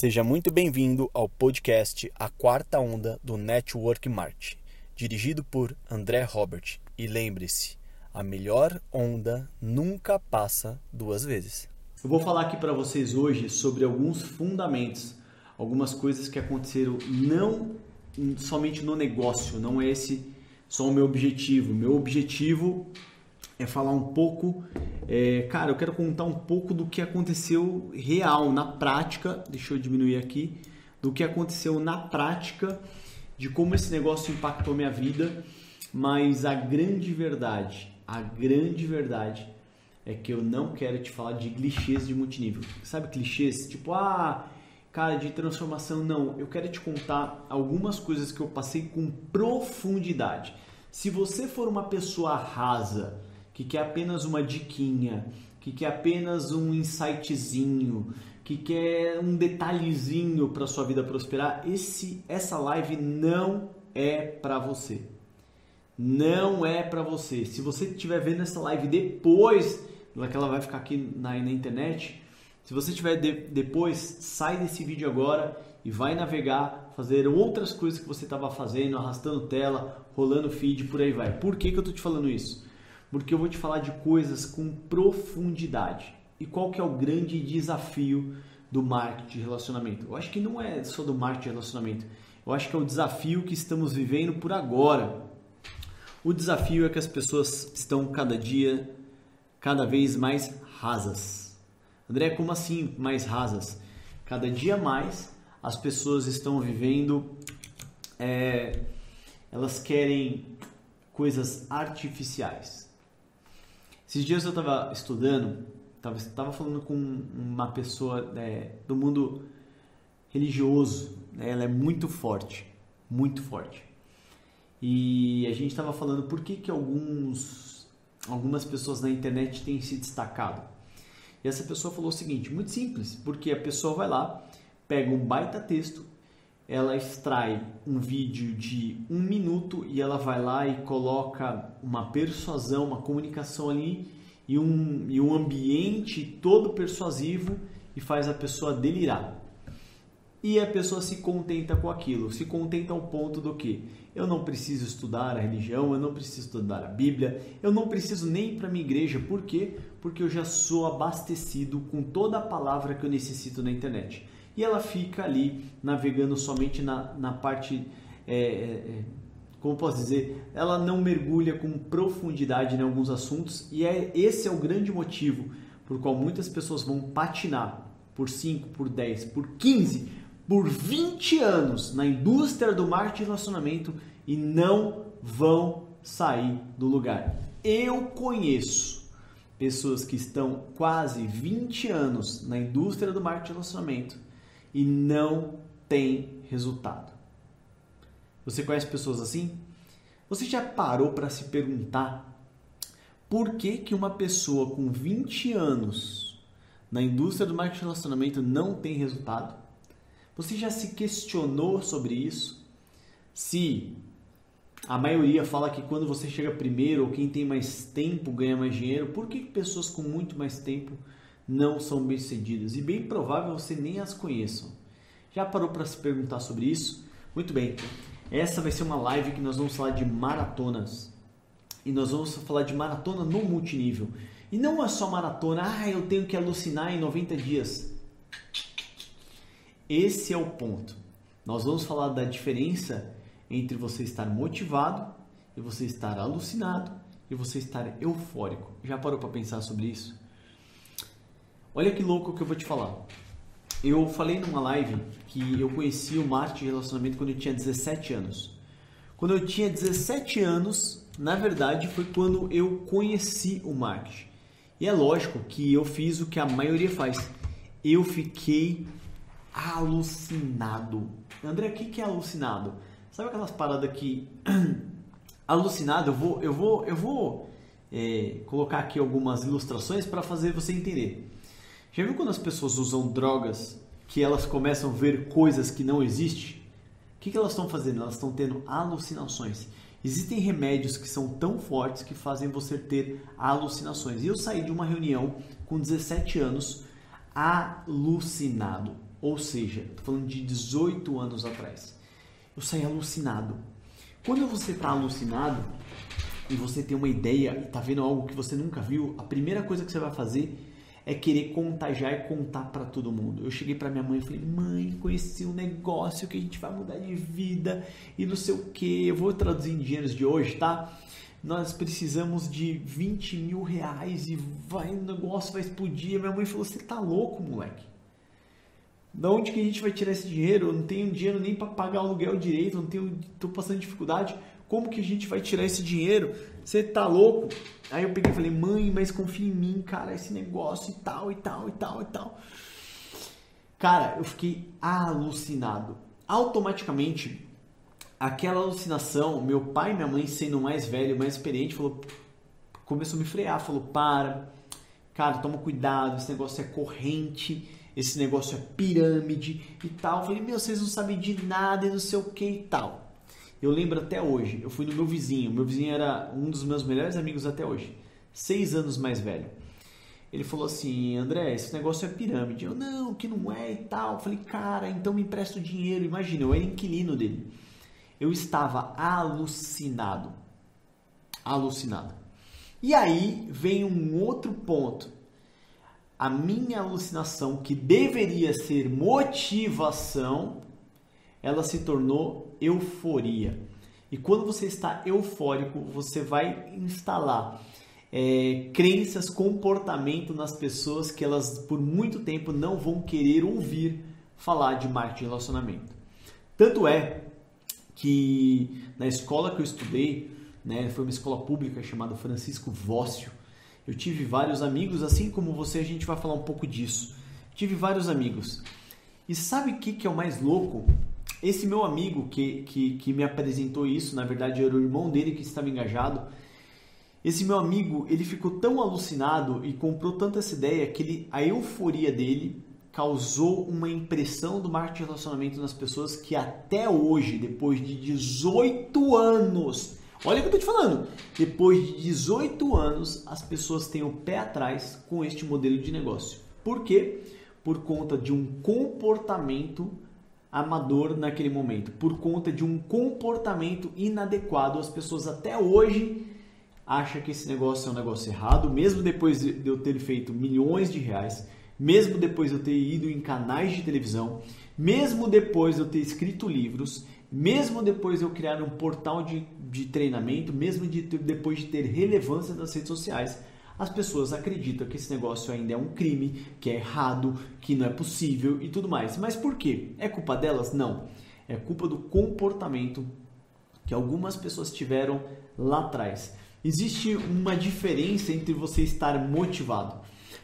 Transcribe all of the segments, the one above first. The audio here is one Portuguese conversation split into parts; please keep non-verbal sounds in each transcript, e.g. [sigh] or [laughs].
Seja muito bem-vindo ao podcast A Quarta Onda do Network Marketing, dirigido por André Robert. E lembre-se, a melhor onda nunca passa duas vezes. Eu vou falar aqui para vocês hoje sobre alguns fundamentos, algumas coisas que aconteceram não somente no negócio, não é esse só o meu objetivo. Meu objetivo é falar um pouco, é, cara, eu quero contar um pouco do que aconteceu real, na prática, deixa eu diminuir aqui, do que aconteceu na prática, de como esse negócio impactou minha vida, mas a grande verdade, a grande verdade é que eu não quero te falar de clichês de multinível. Sabe clichês? Tipo, ah, cara, de transformação, não. Eu quero te contar algumas coisas que eu passei com profundidade. Se você for uma pessoa rasa, que quer apenas uma diquinha, que quer apenas um insightzinho, que quer um detalhezinho para sua vida prosperar, esse essa live não é para você. Não é para você. Se você estiver vendo essa live depois, que ela vai ficar aqui na, na internet, se você estiver de, depois, sai desse vídeo agora e vai navegar, fazer outras coisas que você estava fazendo, arrastando tela, rolando feed, por aí vai. Por que, que eu estou te falando isso? Porque eu vou te falar de coisas com profundidade. E qual que é o grande desafio do marketing de relacionamento? Eu acho que não é só do marketing de relacionamento. Eu acho que é o desafio que estamos vivendo por agora. O desafio é que as pessoas estão cada dia cada vez mais rasas. André, como assim mais rasas? Cada dia mais as pessoas estão vivendo, é, elas querem coisas artificiais. Esses dias eu estava estudando, estava falando com uma pessoa é, do mundo religioso, né? ela é muito forte, muito forte. E a gente estava falando por que, que alguns, algumas pessoas na internet têm se destacado. E essa pessoa falou o seguinte, muito simples, porque a pessoa vai lá, pega um baita texto, ela extrai um vídeo de um minuto e ela vai lá e coloca uma persuasão, uma comunicação ali e um, e um ambiente todo persuasivo e faz a pessoa delirar. E a pessoa se contenta com aquilo, se contenta ao ponto do que eu não preciso estudar a religião, eu não preciso estudar a Bíblia, eu não preciso nem ir para minha igreja, por quê? Porque eu já sou abastecido com toda a palavra que eu necessito na internet e ela fica ali navegando somente na, na parte, é, é, é, como posso dizer, ela não mergulha com profundidade em alguns assuntos e é, esse é o grande motivo por qual muitas pessoas vão patinar por 5, por 10, por 15, por 20 anos na indústria do marketing e relacionamento e não vão sair do lugar. Eu conheço pessoas que estão quase 20 anos na indústria do marketing e relacionamento e não tem resultado. Você conhece pessoas assim? Você já parou para se perguntar por que, que uma pessoa com 20 anos na indústria do marketing de relacionamento não tem resultado? Você já se questionou sobre isso? Se a maioria fala que quando você chega primeiro ou quem tem mais tempo ganha mais dinheiro, por que pessoas com muito mais tempo não são bem-sucedidas e bem provável você nem as conheçam. Já parou para se perguntar sobre isso? Muito bem. Essa vai ser uma live que nós vamos falar de maratonas. E nós vamos falar de maratona no multinível. E não é só maratona, ah, eu tenho que alucinar em 90 dias. Esse é o ponto. Nós vamos falar da diferença entre você estar motivado e você estar alucinado e você estar eufórico. Já parou para pensar sobre isso? Olha que louco que eu vou te falar. Eu falei numa live que eu conheci o marketing de relacionamento quando eu tinha 17 anos. Quando eu tinha 17 anos, na verdade, foi quando eu conheci o marketing. E é lógico que eu fiz o que a maioria faz. Eu fiquei alucinado. André, o que é alucinado? Sabe aquelas paradas que [clears throat] alucinado? Eu vou, eu vou, eu vou é, colocar aqui algumas ilustrações para fazer você entender. Já viu quando as pessoas usam drogas que elas começam a ver coisas que não existem? O que, que elas estão fazendo? Elas estão tendo alucinações. Existem remédios que são tão fortes que fazem você ter alucinações. E eu saí de uma reunião com 17 anos alucinado. Ou seja, tô falando de 18 anos atrás. Eu saí alucinado. Quando você está alucinado e você tem uma ideia e está vendo algo que você nunca viu, a primeira coisa que você vai fazer é querer contagiar e contar para todo mundo. Eu cheguei para minha mãe e falei: "Mãe, conheci um negócio que a gente vai mudar de vida e não sei o que. Eu vou traduzir em dinheiros de hoje, tá? Nós precisamos de 20 mil reais e vai, o negócio vai explodir. Minha mãe falou: Você tá louco, moleque? Da onde que a gente vai tirar esse dinheiro? Eu não tenho dinheiro nem para pagar o aluguel direito, não tenho, tô passando dificuldade. Como que a gente vai tirar esse dinheiro? Você tá louco? Aí eu peguei e falei, mãe, mas confia em mim, cara, esse negócio e tal, e tal, e tal, e tal. Cara, eu fiquei alucinado. Automaticamente, aquela alucinação, meu pai e minha mãe sendo mais velho, mais experiente, falou, começou a me frear, falou, para, cara, toma cuidado, esse negócio é corrente, esse negócio é pirâmide e tal. Eu falei, meu, vocês não sabem de nada e não sei o que e tal. Eu lembro até hoje, eu fui no meu vizinho, meu vizinho era um dos meus melhores amigos até hoje, seis anos mais velho. Ele falou assim, André, esse negócio é pirâmide. Eu, não, que não é e tal. Eu falei, cara, então me empresta o dinheiro. Imagina, eu era inquilino dele. Eu estava alucinado. Alucinado. E aí vem um outro ponto. A minha alucinação, que deveria ser motivação, ela se tornou euforia. E quando você está eufórico, você vai instalar é, crenças, comportamento nas pessoas que elas por muito tempo não vão querer ouvir falar de marketing de relacionamento. Tanto é que na escola que eu estudei, né, foi uma escola pública chamada Francisco Vócio, eu tive vários amigos, assim como você, a gente vai falar um pouco disso. Tive vários amigos. E sabe o que, que é o mais louco? Esse meu amigo que, que, que me apresentou isso, na verdade era o irmão dele que estava engajado. Esse meu amigo, ele ficou tão alucinado e comprou tanto essa ideia que ele, a euforia dele causou uma impressão do marketing de relacionamento nas pessoas que até hoje, depois de 18 anos, olha o que eu tô te falando, depois de 18 anos, as pessoas têm o pé atrás com este modelo de negócio. Por quê? Por conta de um comportamento amador naquele momento, por conta de um comportamento inadequado. As pessoas até hoje acham que esse negócio é um negócio errado, mesmo depois de eu ter feito milhões de reais, mesmo depois de eu ter ido em canais de televisão, mesmo depois de eu ter escrito livros, mesmo depois de eu criar um portal de, de treinamento, mesmo de depois de ter relevância nas redes sociais, as pessoas acreditam que esse negócio ainda é um crime, que é errado, que não é possível e tudo mais. Mas por quê? É culpa delas? Não. É culpa do comportamento que algumas pessoas tiveram lá atrás. Existe uma diferença entre você estar motivado.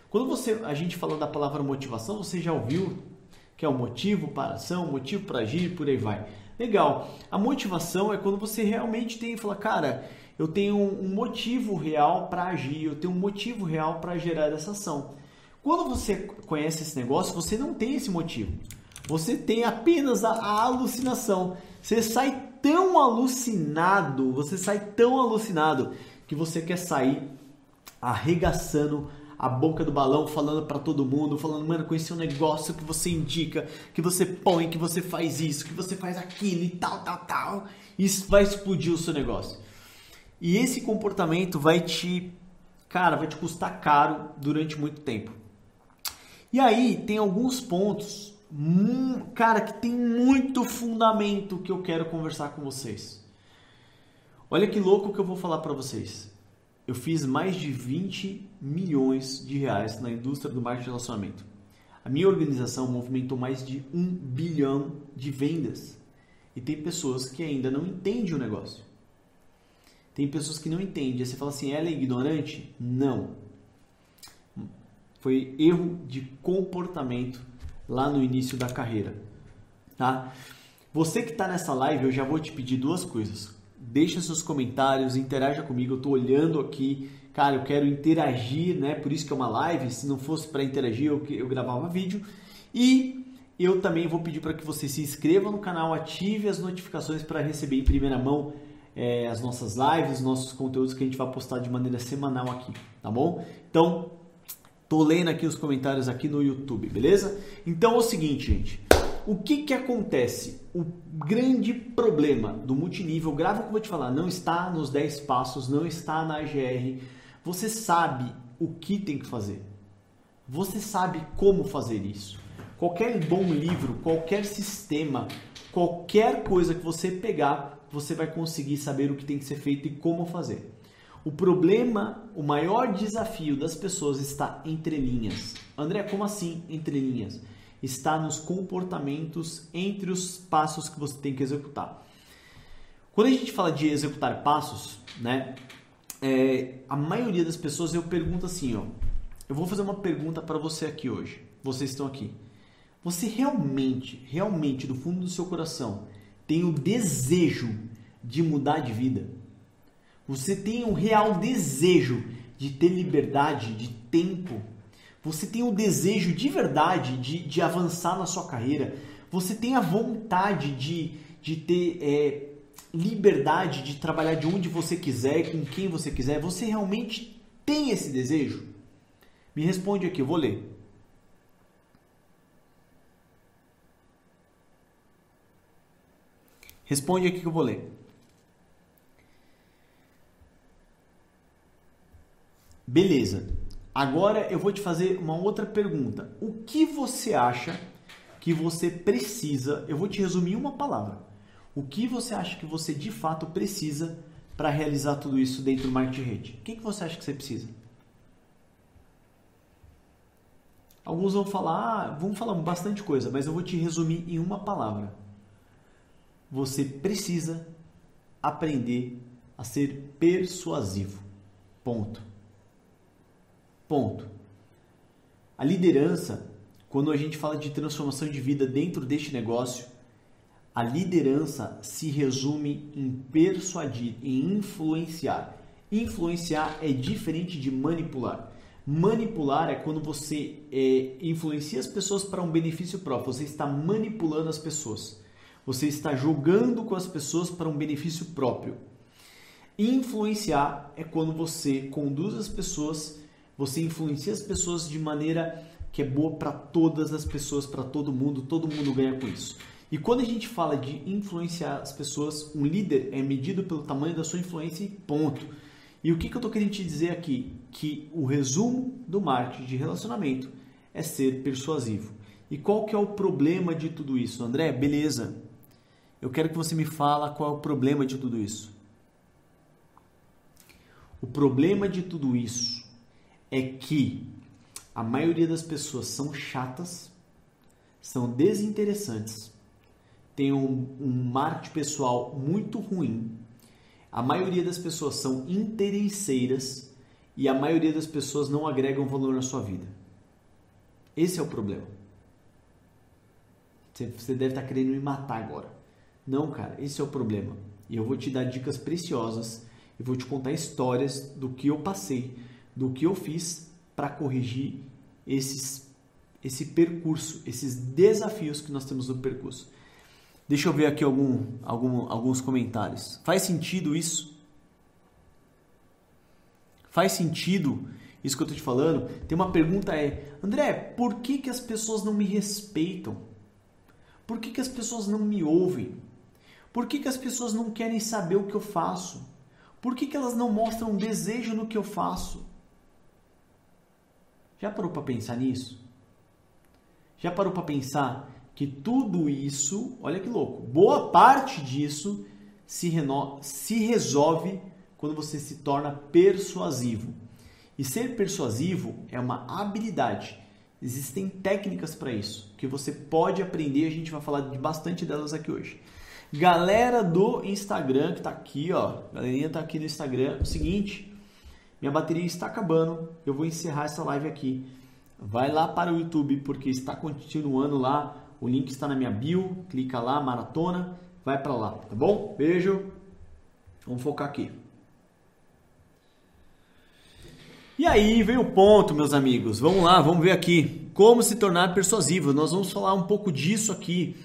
Quando você, a gente fala da palavra motivação, você já ouviu que é o motivo para ação, motivo para agir, por aí vai. Legal. A motivação é quando você realmente tem e fala, cara, eu tenho um motivo real para agir, eu tenho um motivo real para gerar essa ação. Quando você conhece esse negócio, você não tem esse motivo. Você tem apenas a, a alucinação. Você sai tão alucinado, você sai tão alucinado que você quer sair arregaçando a boca do balão, falando para todo mundo, falando, mano, conheci um negócio que você indica, que você põe, que você faz isso, que você faz aquilo e tal, tal, tal. Isso vai explodir o seu negócio. E esse comportamento vai te, cara, vai te custar caro durante muito tempo. E aí tem alguns pontos, cara, que tem muito fundamento que eu quero conversar com vocês. Olha que louco que eu vou falar para vocês. Eu fiz mais de 20 milhões de reais na indústria do marketing de relacionamento. A minha organização movimentou mais de um bilhão de vendas. E tem pessoas que ainda não entendem o negócio. Tem pessoas que não entendem. Aí você fala assim, ela é ignorante? Não. Foi erro de comportamento lá no início da carreira. Tá? Você que está nessa live, eu já vou te pedir duas coisas. Deixa seus comentários, interaja comigo. Eu estou olhando aqui, cara, eu quero interagir, né? Por isso que é uma live. Se não fosse para interagir, eu, eu gravava vídeo. E eu também vou pedir para que você se inscreva no canal, ative as notificações para receber em primeira mão é, as nossas lives, nossos conteúdos que a gente vai postar de maneira semanal aqui, tá bom? Então, Tô lendo aqui os comentários aqui no YouTube, beleza? Então é o seguinte, gente. O que que acontece? O grande problema do multinível, grava o que eu vou te falar, não está nos 10 passos, não está na AGR. Você sabe o que tem que fazer. Você sabe como fazer isso. Qualquer bom livro, qualquer sistema, qualquer coisa que você pegar, você vai conseguir saber o que tem que ser feito e como fazer. O problema, o maior desafio das pessoas está entre linhas. André, como assim entre linhas? Está nos comportamentos entre os passos que você tem que executar. Quando a gente fala de executar passos, né, é, a maioria das pessoas eu pergunto assim, ó, eu vou fazer uma pergunta para você aqui hoje. Vocês estão aqui. Você realmente, realmente do fundo do seu coração tem o desejo de mudar de vida? Você tem um real desejo de ter liberdade, de tempo. Você tem o desejo de verdade de, de avançar na sua carreira. Você tem a vontade de, de ter é, liberdade de trabalhar de onde você quiser, com quem você quiser. Você realmente tem esse desejo? Me responde aqui, eu vou ler. Responde aqui que eu vou ler. Beleza. Agora eu vou te fazer uma outra pergunta. O que você acha que você precisa? Eu vou te resumir uma palavra. O que você acha que você de fato precisa para realizar tudo isso dentro do marketing rede? O que, que você acha que você precisa? Alguns vão falar, ah, vão falar bastante coisa, mas eu vou te resumir em uma palavra. Você precisa aprender a ser persuasivo. Ponto. Ponto. A liderança, quando a gente fala de transformação de vida dentro deste negócio, a liderança se resume em persuadir, em influenciar. Influenciar é diferente de manipular. Manipular é quando você é, influencia as pessoas para um benefício próprio. Você está manipulando as pessoas. Você está jogando com as pessoas para um benefício próprio. Influenciar é quando você conduz as pessoas você influencia as pessoas de maneira que é boa para todas as pessoas, para todo mundo, todo mundo ganha com isso. E quando a gente fala de influenciar as pessoas, um líder é medido pelo tamanho da sua influência e ponto. E o que, que eu estou querendo te dizer aqui? Que o resumo do marketing de relacionamento é ser persuasivo. E qual que é o problema de tudo isso? André, beleza. Eu quero que você me fala qual é o problema de tudo isso. O problema de tudo isso é que a maioria das pessoas são chatas, são desinteressantes, têm um, um marketing pessoal muito ruim, a maioria das pessoas são interesseiras e a maioria das pessoas não agregam valor na sua vida. Esse é o problema. Você deve estar querendo me matar agora. Não, cara, esse é o problema. E eu vou te dar dicas preciosas e vou te contar histórias do que eu passei do que eu fiz para corrigir esses, esse percurso, esses desafios que nós temos no percurso. Deixa eu ver aqui algum, algum, alguns comentários. Faz sentido isso? Faz sentido isso que eu estou te falando? Tem uma pergunta é, André, por que, que as pessoas não me respeitam? Por que, que as pessoas não me ouvem? Por que, que as pessoas não querem saber o que eu faço? Por que, que elas não mostram desejo no que eu faço? Já parou para pensar nisso? Já parou para pensar que tudo isso, olha que louco, boa parte disso se, reno... se resolve quando você se torna persuasivo. E ser persuasivo é uma habilidade. Existem técnicas para isso que você pode aprender. A gente vai falar de bastante delas aqui hoje. Galera do Instagram que está aqui, ó, galerinha está aqui no Instagram. O seguinte, minha bateria está acabando, eu vou encerrar essa live aqui. Vai lá para o YouTube porque está continuando lá. O link está na minha bio, clica lá, maratona, vai para lá, tá bom? Beijo. Vamos focar aqui. E aí vem o ponto, meus amigos. Vamos lá, vamos ver aqui como se tornar persuasivo. Nós vamos falar um pouco disso aqui.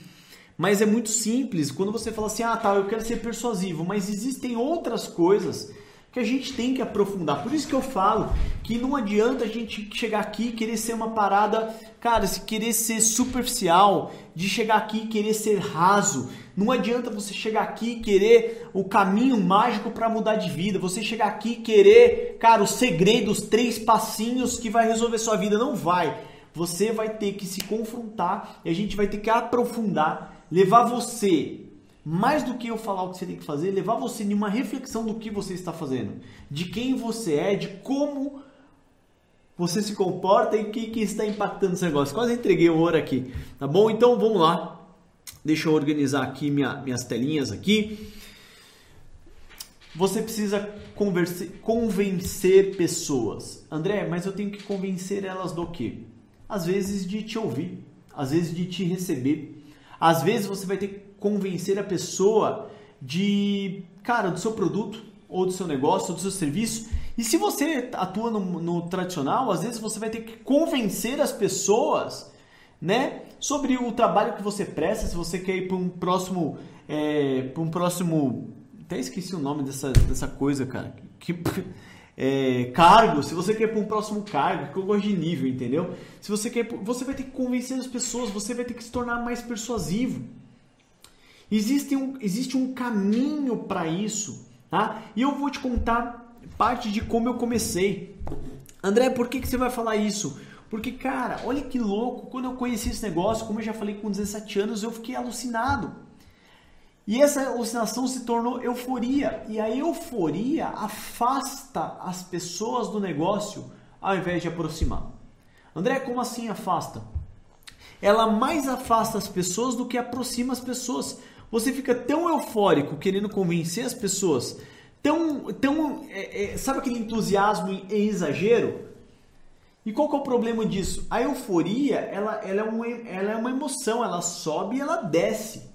Mas é muito simples. Quando você fala assim: "Ah, tá, eu quero ser persuasivo", mas existem outras coisas que a gente tem que aprofundar. Por isso que eu falo que não adianta a gente chegar aqui e querer ser uma parada, cara, se querer ser superficial, de chegar aqui e querer ser raso. Não adianta você chegar aqui e querer o caminho mágico para mudar de vida. Você chegar aqui e querer, cara, os segredos, três passinhos que vai resolver sua vida. Não vai. Você vai ter que se confrontar e a gente vai ter que aprofundar, levar você mais do que eu falar o que você tem que fazer, levar você em uma reflexão do que você está fazendo, de quem você é, de como você se comporta e o que, que está impactando esse negócio. Quase entreguei o ouro aqui, tá bom? Então vamos lá. Deixa eu organizar aqui minha, minhas telinhas aqui. Você precisa converse, convencer pessoas. André, mas eu tenho que convencer elas do quê? Às vezes de te ouvir, às vezes de te receber. Às vezes você vai ter que convencer a pessoa de, cara, do seu produto, ou do seu negócio, ou do seu serviço. E se você atua no, no tradicional, às vezes você vai ter que convencer as pessoas, né, sobre o trabalho que você presta. Se você quer ir para um próximo, é, para um próximo, até esqueci o nome dessa, dessa coisa, cara. Que é, cargo, se você quer para um próximo cargo, que eu gosto de nível, entendeu? Se você quer, você vai ter que convencer as pessoas, você vai ter que se tornar mais persuasivo. Existe um, existe um caminho para isso, tá? E eu vou te contar parte de como eu comecei. André, por que, que você vai falar isso? Porque, cara, olha que louco, quando eu conheci esse negócio, como eu já falei com 17 anos, eu fiquei alucinado. E essa alucinação se tornou euforia. E a euforia afasta as pessoas do negócio ao invés de aproximar. André, como assim afasta? Ela mais afasta as pessoas do que aproxima as pessoas. Você fica tão eufórico querendo convencer as pessoas, tão, tão é, é, sabe aquele entusiasmo em, em, exagero? E qual que é o problema disso? A euforia, ela, ela, é uma, ela é uma emoção, ela sobe e ela desce.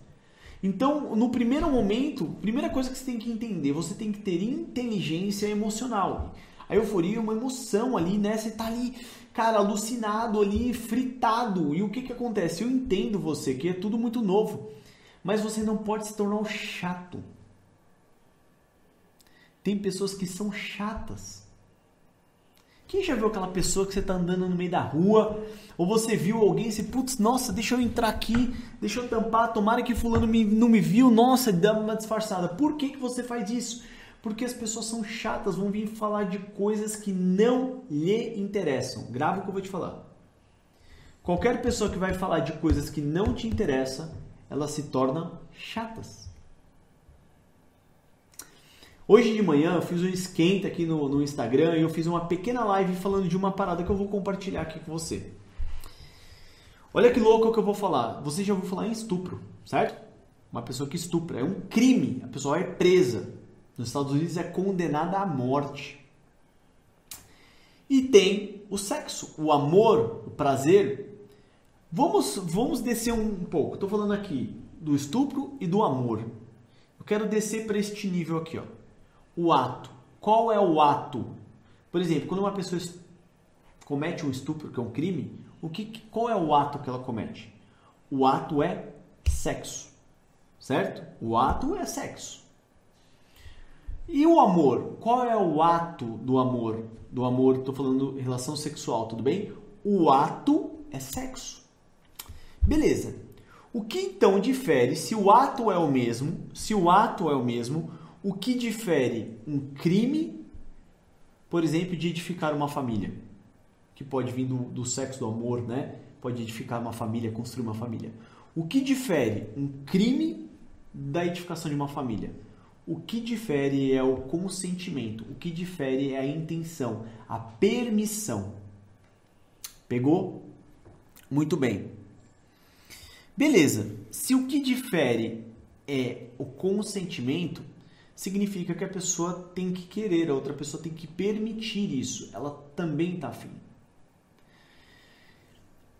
Então, no primeiro momento, primeira coisa que você tem que entender, você tem que ter inteligência emocional. A euforia é uma emoção ali, né? Você tá ali, cara, alucinado ali, fritado. E o que que acontece? Eu entendo você, que é tudo muito novo. Mas você não pode se tornar um chato. Tem pessoas que são chatas. Quem já viu aquela pessoa que você está andando no meio da rua, ou você viu alguém e se, putz, nossa, deixa eu entrar aqui, deixa eu tampar, tomara que fulano me, não me viu, nossa, dá uma disfarçada. Por que, que você faz isso? Porque as pessoas são chatas, vão vir falar de coisas que não lhe interessam. Grava o que eu vou te falar. Qualquer pessoa que vai falar de coisas que não te interessam, elas se tornam chatas. Hoje de manhã eu fiz um esquenta aqui no, no Instagram e eu fiz uma pequena live falando de uma parada que eu vou compartilhar aqui com você. Olha que louco que eu vou falar. Você já ouviu falar em estupro, certo? Uma pessoa que estupra. É um crime. A pessoa é presa. Nos Estados Unidos é condenada à morte. E tem o sexo, o amor, o prazer, Vamos, vamos descer um pouco. Estou falando aqui do estupro e do amor. Eu quero descer para este nível aqui, ó. O ato. Qual é o ato? Por exemplo, quando uma pessoa comete um estupro, que é um crime, o que, qual é o ato que ela comete? O ato é sexo, certo? O ato é sexo. E o amor? Qual é o ato do amor? Do amor, estou falando relação sexual, tudo bem? O ato é sexo. Beleza. O que então difere se o ato é o mesmo? Se o ato é o mesmo, o que difere um crime, por exemplo, de edificar uma família? Que pode vir do, do sexo do amor, né? Pode edificar uma família, construir uma família. O que difere um crime da edificação de uma família? O que difere é o consentimento, o que difere é a intenção, a permissão. Pegou? Muito bem. Beleza, se o que difere é o consentimento, significa que a pessoa tem que querer, a outra pessoa tem que permitir isso, ela também está afim.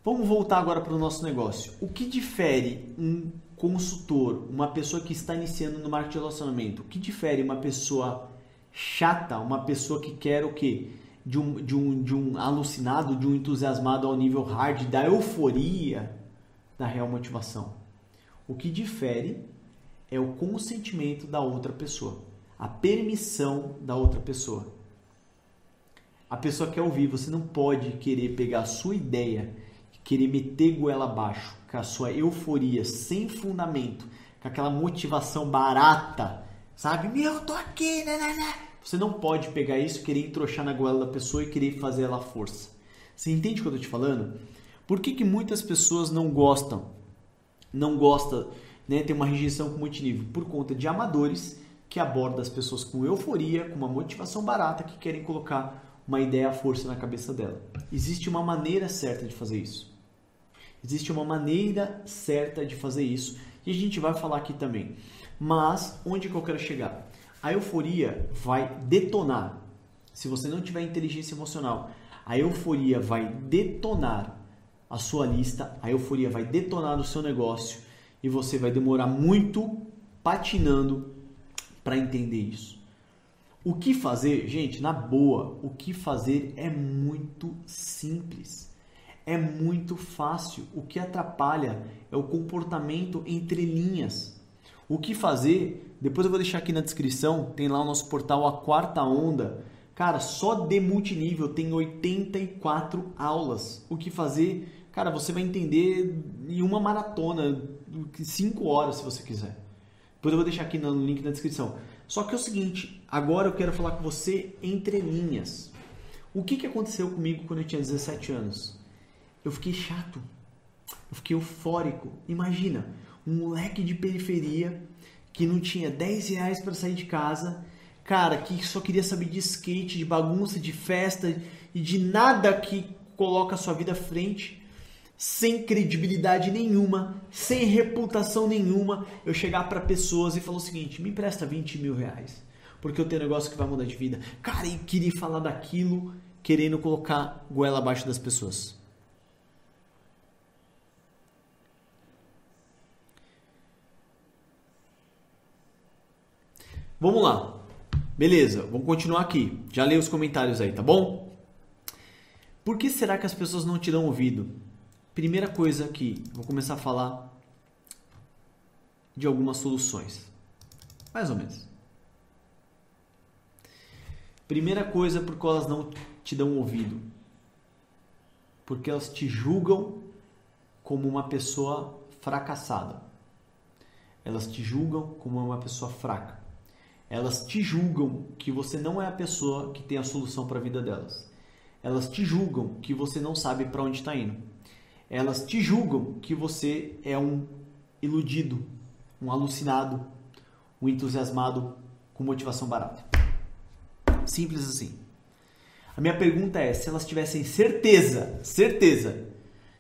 Vamos voltar agora para o nosso negócio. O que difere um consultor, uma pessoa que está iniciando no marketing de relacionamento? O que difere uma pessoa chata, uma pessoa que quer o quê? De um, de um, de um alucinado, de um entusiasmado ao nível hard, da euforia, da real motivação. O que difere é o consentimento da outra pessoa, a permissão da outra pessoa. A pessoa quer ouvir, você não pode querer pegar a sua ideia, querer meter goela abaixo, com a sua euforia sem fundamento, com aquela motivação barata, sabe? Meu, eu tô aqui, né, né, né. Você não pode pegar isso, querer entrochar na goela da pessoa e querer fazer ela força. Você entende o que eu tô te falando? Por que, que muitas pessoas não gostam? Não gostam, né? Tem uma rejeição com multinível por conta de amadores que abordam as pessoas com euforia, com uma motivação barata, que querem colocar uma ideia à força na cabeça dela. Existe uma maneira certa de fazer isso. Existe uma maneira certa de fazer isso e a gente vai falar aqui também. Mas onde que eu quero chegar? A euforia vai detonar. Se você não tiver inteligência emocional, a euforia vai detonar a sua lista, a euforia vai detonar o seu negócio e você vai demorar muito patinando para entender isso. O que fazer, gente, na boa, o que fazer é muito simples. É muito fácil. O que atrapalha é o comportamento entre linhas. O que fazer? Depois eu vou deixar aqui na descrição, tem lá o nosso portal A Quarta Onda. Cara, só de multinível tem 84 aulas. O que fazer? Cara, você vai entender em uma maratona, 5 horas se você quiser. Depois eu vou deixar aqui no link na descrição. Só que é o seguinte, agora eu quero falar com você entre linhas. O que, que aconteceu comigo quando eu tinha 17 anos? Eu fiquei chato. Eu fiquei eufórico. Imagina, um moleque de periferia que não tinha 10 reais para sair de casa, cara, que só queria saber de skate, de bagunça, de festa e de nada que coloca a sua vida à frente, sem credibilidade nenhuma, sem reputação nenhuma, eu chegar para pessoas e falar o seguinte: me empresta 20 mil reais, porque eu tenho um negócio que vai mudar de vida. Cara, e queria falar daquilo, querendo colocar goela abaixo das pessoas. Vamos lá. Beleza, vamos continuar aqui. Já leio os comentários aí, tá bom? Por que será que as pessoas não te dão ouvido? Primeira coisa aqui, vou começar a falar de algumas soluções. Mais ou menos. Primeira coisa, porque elas não te dão ouvido. Porque elas te julgam como uma pessoa fracassada. Elas te julgam como uma pessoa fraca elas te julgam que você não é a pessoa que tem a solução para a vida delas. Elas te julgam que você não sabe para onde está indo. Elas te julgam que você é um iludido, um alucinado, um entusiasmado com motivação barata. Simples assim. A minha pergunta é: se elas tivessem certeza, certeza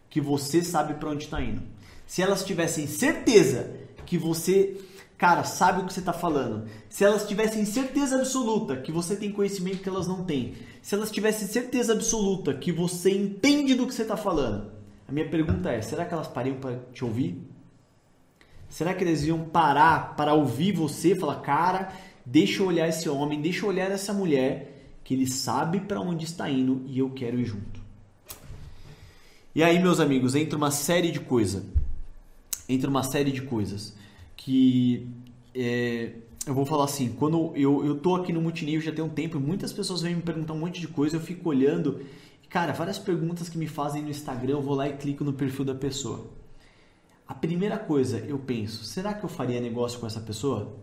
que você sabe para onde está indo, se elas tivessem certeza que você cara, sabe o que você está falando. Se elas tivessem certeza absoluta que você tem conhecimento que elas não têm, se elas tivessem certeza absoluta que você entende do que você está falando, a minha pergunta é: será que elas pariam para te ouvir? Será que eles iam parar para ouvir você e falar, cara, deixa eu olhar esse homem, deixa eu olhar essa mulher, que ele sabe para onde está indo e eu quero ir junto? E aí, meus amigos, entra uma série de coisas. Entra uma série de coisas que é, eu vou falar assim, quando eu, eu tô aqui no multinível já tem um tempo, muitas pessoas vêm me perguntar um monte de coisa, eu fico olhando, e, cara, várias perguntas que me fazem no Instagram, eu vou lá e clico no perfil da pessoa. A primeira coisa, eu penso, será que eu faria negócio com essa pessoa?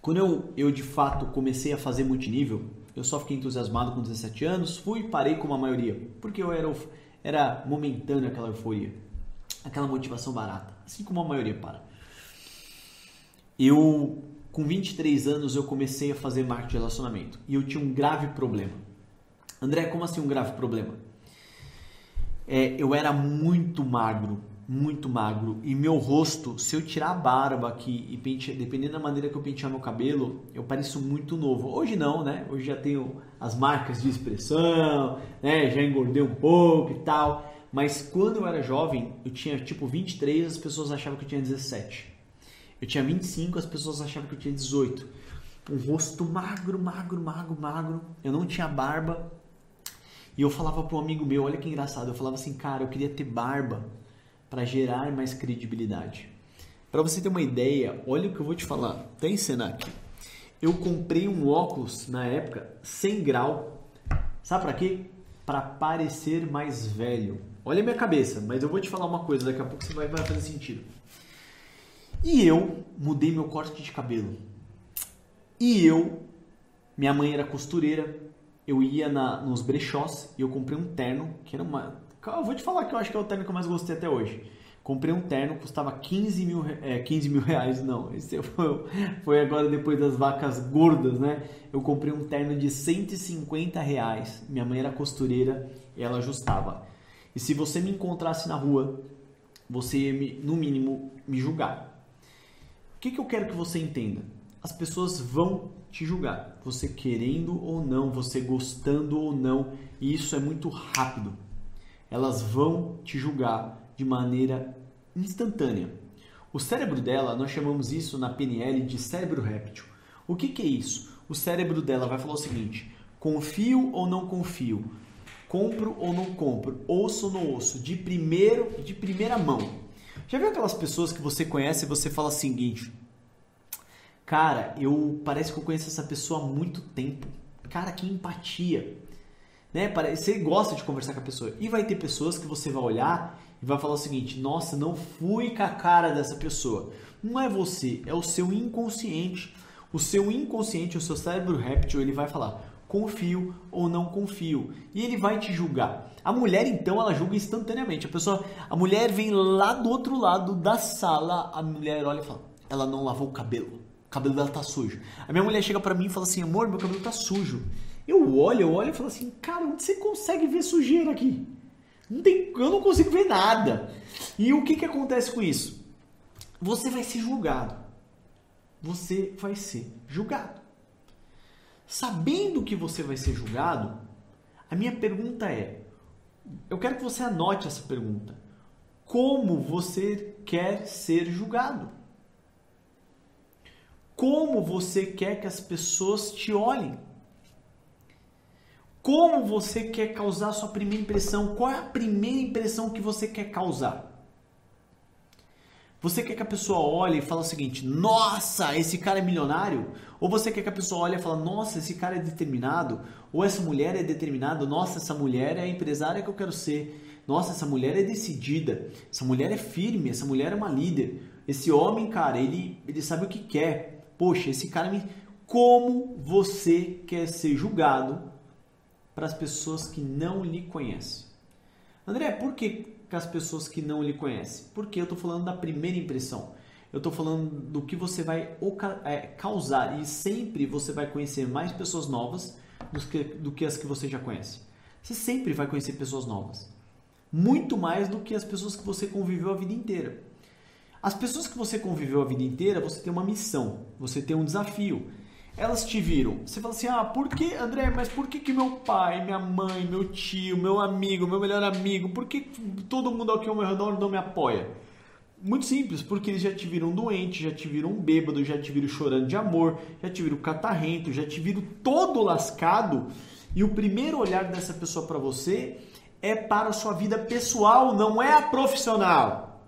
Quando eu, eu de fato comecei a fazer multinível, eu só fiquei entusiasmado com 17 anos, fui e parei como a maioria, porque eu era, era momentâneo aquela euforia aquela motivação barata, assim como a maioria para. Eu, com 23 anos, eu comecei a fazer marketing de relacionamento e eu tinha um grave problema. André, como assim um grave problema? É, eu era muito magro, muito magro e meu rosto, se eu tirar a barba aqui e pentear, dependendo da maneira que eu pentear meu cabelo, eu pareço muito novo. Hoje não, né? Hoje já tenho as marcas de expressão, né? Já engordei um pouco e tal. Mas quando eu era jovem, eu tinha tipo 23, as pessoas achavam que eu tinha 17. Eu tinha 25, as pessoas achavam que eu tinha 18. Um rosto magro, magro, magro, magro. Eu não tinha barba. E eu falava para um amigo meu, olha que engraçado, eu falava assim, cara, eu queria ter barba para gerar mais credibilidade. Para você ter uma ideia, olha o que eu vou te falar. Até ensinar aqui. Eu comprei um óculos na época 100 grau. Sabe para quê? Para parecer mais velho. Olha a minha cabeça, mas eu vou te falar uma coisa, daqui a pouco você vai, vai fazer sentido. E eu mudei meu corte de cabelo. E eu, minha mãe era costureira, eu ia na, nos brechós e eu comprei um terno, que era uma. Eu vou te falar que eu acho que é o terno que eu mais gostei até hoje. Comprei um terno, custava 15 mil, é, 15 mil reais, não. Esse [laughs] foi, foi agora depois das vacas gordas, né? Eu comprei um terno de 150 reais. Minha mãe era costureira e ela ajustava. E se você me encontrasse na rua, você ia, me, no mínimo, me julgar. Que, que eu quero que você entenda? As pessoas vão te julgar. Você querendo ou não, você gostando ou não. E isso é muito rápido. Elas vão te julgar de maneira instantânea. O cérebro dela, nós chamamos isso na PNL de cérebro réptil. O que, que é isso? O cérebro dela vai falar o seguinte: confio ou não confio? Compro ou não compro? Osso ou não osso? De primeiro, de primeira mão. Já viu aquelas pessoas que você conhece e você fala o seguinte: Cara, eu parece que eu conheço essa pessoa há muito tempo. Cara, que empatia. Né? Você gosta de conversar com a pessoa. E vai ter pessoas que você vai olhar e vai falar o seguinte: nossa, não fui com a cara dessa pessoa. Não é você, é o seu inconsciente. O seu inconsciente, o seu cérebro réptil, ele vai falar: confio ou não confio. E ele vai te julgar. A mulher, então, ela julga instantaneamente. A pessoa, a mulher vem lá do outro lado da sala, a mulher olha e fala: ela não lavou o cabelo. O cabelo dela tá sujo. A minha mulher chega para mim e fala assim: amor, meu cabelo tá sujo. Eu olho, eu olho e falo assim: cara, onde você consegue ver sujeira aqui? Não tem, eu não consigo ver nada. E o que, que acontece com isso? Você vai ser julgado. Você vai ser julgado. Sabendo que você vai ser julgado, a minha pergunta é: eu quero que você anote essa pergunta. Como você quer ser julgado? Como você quer que as pessoas te olhem? Como você quer causar sua primeira impressão? Qual é a primeira impressão que você quer causar? Você quer que a pessoa olhe e fale o seguinte: Nossa, esse cara é milionário? Ou você quer que a pessoa olhe e fale: Nossa, esse cara é determinado? Ou essa mulher é determinada? Nossa, essa mulher é a empresária que eu quero ser. Nossa, essa mulher é decidida. Essa mulher é firme. Essa mulher é uma líder. Esse homem, cara, ele, ele sabe o que quer. Poxa, esse cara me. Como você quer ser julgado para as pessoas que não lhe conhecem. André, por que, que as pessoas que não lhe conhecem? Porque eu estou falando da primeira impressão. Eu estou falando do que você vai é, causar e sempre você vai conhecer mais pessoas novas do que as que você já conhece. Você sempre vai conhecer pessoas novas. Muito mais do que as pessoas que você conviveu a vida inteira. As pessoas que você conviveu a vida inteira, você tem uma missão, você tem um desafio elas te viram. Você fala assim: ah, por que, André, mas por que, que meu pai, minha mãe, meu tio, meu amigo, meu melhor amigo, por que todo mundo aqui ao meu redor não me apoia? Muito simples, porque eles já te viram doente, já te viram bêbado, já te viram chorando de amor, já te viram catarrento, já te viram todo lascado. E o primeiro olhar dessa pessoa para você é para a sua vida pessoal, não é a profissional.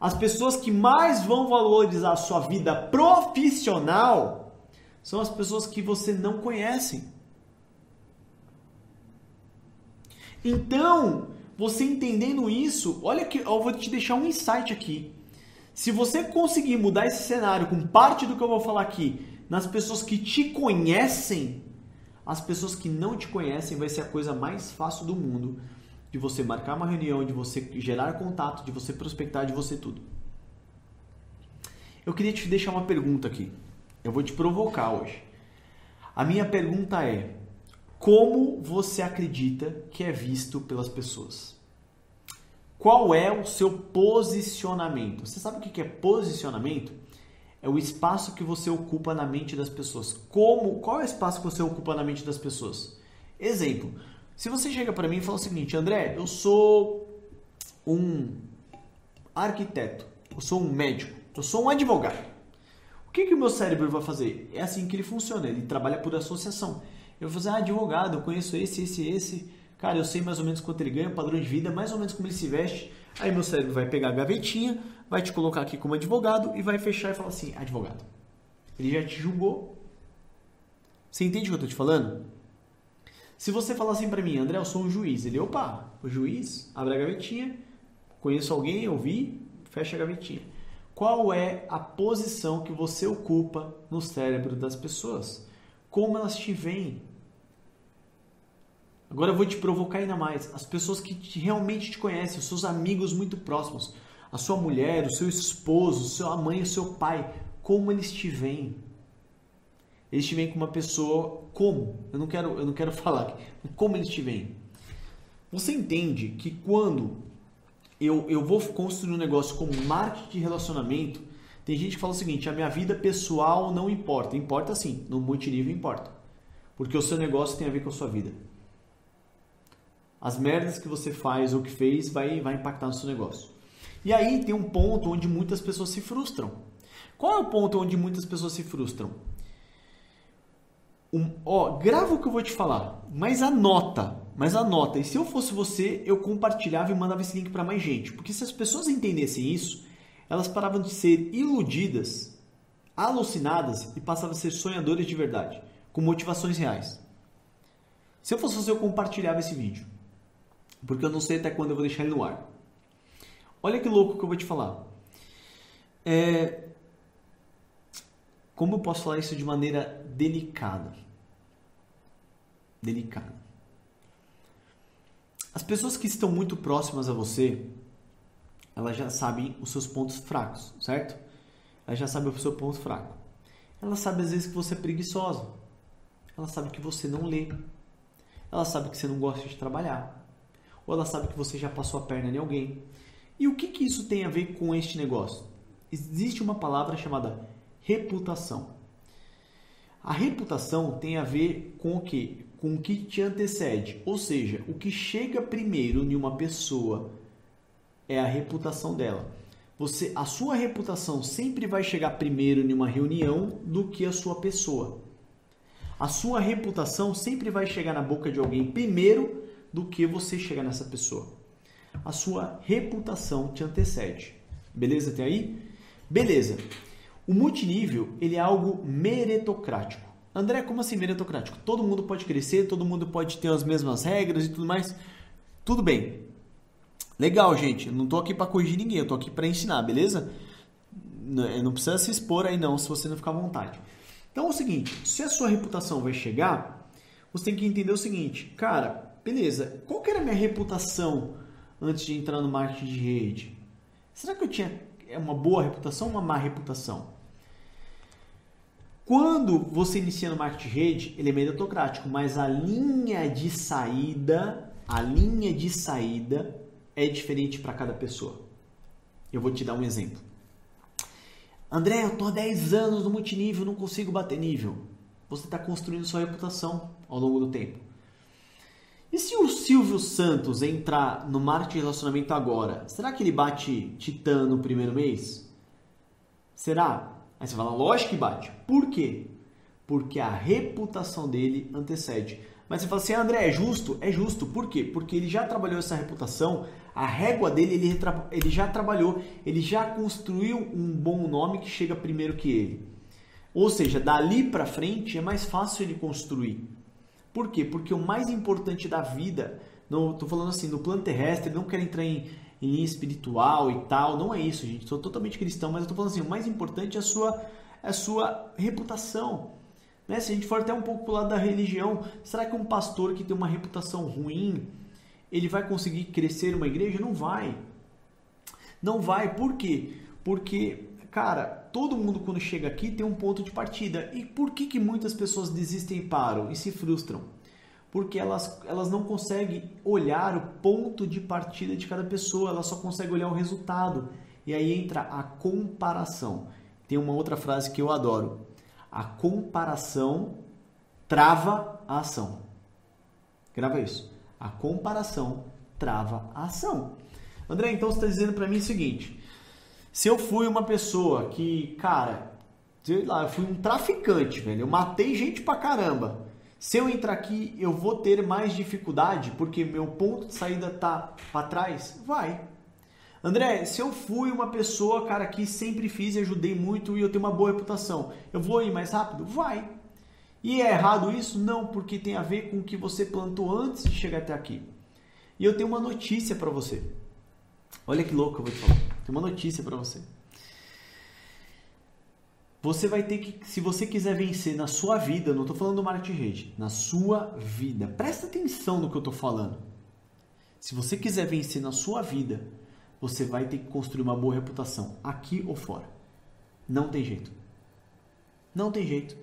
As pessoas que mais vão valorizar a sua vida profissional são as pessoas que você não conhece. Então, você entendendo isso, olha que eu vou te deixar um insight aqui. Se você conseguir mudar esse cenário com parte do que eu vou falar aqui nas pessoas que te conhecem, as pessoas que não te conhecem vai ser a coisa mais fácil do mundo de você marcar uma reunião, de você gerar contato, de você prospectar, de você tudo. Eu queria te deixar uma pergunta aqui. Eu vou te provocar hoje. A minha pergunta é: como você acredita que é visto pelas pessoas? Qual é o seu posicionamento? Você sabe o que é posicionamento? É o espaço que você ocupa na mente das pessoas. Como? Qual é o espaço que você ocupa na mente das pessoas? Exemplo: se você chega para mim e fala o seguinte, André, eu sou um arquiteto, eu sou um médico, eu sou um advogado. O que, que o meu cérebro vai fazer? É assim que ele funciona, ele trabalha por associação. Eu vou fazer, ah, advogado, eu conheço esse, esse, esse. Cara, eu sei mais ou menos quanto ele ganha, o padrão de vida, mais ou menos como ele se veste. Aí meu cérebro vai pegar a gavetinha, vai te colocar aqui como advogado e vai fechar e falar assim: advogado. Ele já te julgou. Você entende o que eu tô te falando? Se você falar assim para mim, André, eu sou um juiz. Ele, opa, o juiz, abre a gavetinha, conheço alguém, ouvi, fecha a gavetinha. Qual é a posição que você ocupa no cérebro das pessoas? Como elas te veem? Agora eu vou te provocar ainda mais. As pessoas que te, realmente te conhecem, os seus amigos muito próximos, a sua mulher, o seu esposo, sua mãe, o seu pai, como eles te veem? Eles te veem como uma pessoa como? Eu não quero, eu não quero [laughs] falar como eles te veem. Você entende que quando eu, eu vou construir um negócio como marketing de relacionamento, tem gente que fala o seguinte: a minha vida pessoal não importa. Importa sim, no multinível importa. Porque o seu negócio tem a ver com a sua vida. As merdas que você faz ou que fez vai, vai impactar no seu negócio. E aí tem um ponto onde muitas pessoas se frustram. Qual é o ponto onde muitas pessoas se frustram? Um, ó, grava o que eu vou te falar, mas anota, mas anota. E se eu fosse você, eu compartilhava e mandava esse link para mais gente, porque se as pessoas entendessem isso, elas paravam de ser iludidas, alucinadas e passavam a ser sonhadoras de verdade, com motivações reais. Se eu fosse você, eu compartilhava esse vídeo, porque eu não sei até quando eu vou deixar ele no ar. Olha que louco que eu vou te falar. É... Como eu posso falar isso de maneira delicada? Delicada. As pessoas que estão muito próximas a você, elas já sabem os seus pontos fracos, certo? Elas já sabem o seu ponto fraco. Elas sabem às vezes que você é preguiçosa. Elas sabem que você não lê. Elas sabem que você não gosta de trabalhar. Ou elas sabem que você já passou a perna em alguém. E o que, que isso tem a ver com este negócio? Existe uma palavra chamada reputação. A reputação tem a ver com o que? Com o que te antecede. Ou seja, o que chega primeiro em uma pessoa é a reputação dela. Você, a sua reputação sempre vai chegar primeiro em uma reunião do que a sua pessoa. A sua reputação sempre vai chegar na boca de alguém primeiro do que você chegar nessa pessoa. A sua reputação te antecede. Beleza até aí? Beleza. O multinível ele é algo meritocrático. André, como assim meritocrático? Todo mundo pode crescer, todo mundo pode ter as mesmas regras e tudo mais. Tudo bem. Legal, gente. Não estou aqui para corrigir ninguém, eu estou aqui para ensinar, beleza? Não precisa se expor aí não, se você não ficar à vontade. Então é o seguinte, se a sua reputação vai chegar, você tem que entender o seguinte, cara, beleza, qual que era a minha reputação antes de entrar no marketing de rede? Será que eu tinha uma boa reputação ou uma má reputação? Quando você inicia no marketing de rede, ele é meritocrático, mas a linha de saída, a linha de saída é diferente para cada pessoa. Eu vou te dar um exemplo. André, eu tô há 10 anos no multinível, não consigo bater nível. Você está construindo sua reputação ao longo do tempo. E se o Silvio Santos entrar no marketing de relacionamento agora, será que ele bate Titã no primeiro mês? Será? Aí você fala, lógico que bate. Por quê? Porque a reputação dele antecede. Mas você fala assim, André, é justo? É justo. Por quê? Porque ele já trabalhou essa reputação, a régua dele ele, ele já trabalhou, ele já construiu um bom nome que chega primeiro que ele. Ou seja, dali para frente é mais fácil ele construir. Por quê? Porque o mais importante da vida, não estou falando assim, no plano terrestre, não quero entrar em, linha espiritual e tal. Não é isso, gente. Sou totalmente cristão, mas eu estou falando assim, o mais importante é a sua, é a sua reputação. Né? Se a gente for até um pouco para o lado da religião, será que um pastor que tem uma reputação ruim, ele vai conseguir crescer uma igreja? Não vai. Não vai. Por quê? Porque, cara, todo mundo quando chega aqui tem um ponto de partida. E por que, que muitas pessoas desistem e param e se frustram? Porque elas, elas não conseguem olhar o ponto de partida de cada pessoa, elas só conseguem olhar o resultado. E aí entra a comparação. Tem uma outra frase que eu adoro. A comparação trava a ação. Grava isso. A comparação trava a ação. André, então você está dizendo para mim o seguinte: se eu fui uma pessoa que, cara, sei lá, eu fui um traficante, velho, eu matei gente pra caramba. Se eu entrar aqui, eu vou ter mais dificuldade porque meu ponto de saída tá para trás? Vai. André, se eu fui uma pessoa, cara, que sempre fiz e ajudei muito e eu tenho uma boa reputação, eu vou ir mais rápido? Vai. E é errado isso? Não, porque tem a ver com o que você plantou antes de chegar até aqui. E eu tenho uma notícia para você. Olha que louco eu vou te falar. Tem uma notícia para você. Você vai ter que, se você quiser vencer na sua vida, não estou falando do marketing rede, na sua vida. Presta atenção no que eu estou falando. Se você quiser vencer na sua vida, você vai ter que construir uma boa reputação, aqui ou fora. Não tem jeito. Não tem jeito.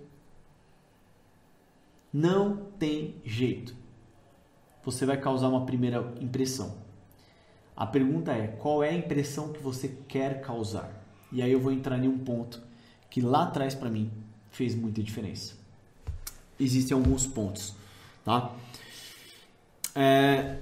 Não tem jeito. Você vai causar uma primeira impressão. A pergunta é: qual é a impressão que você quer causar? E aí eu vou entrar em um ponto que lá atrás para mim fez muita diferença. Existem alguns pontos, tá? É,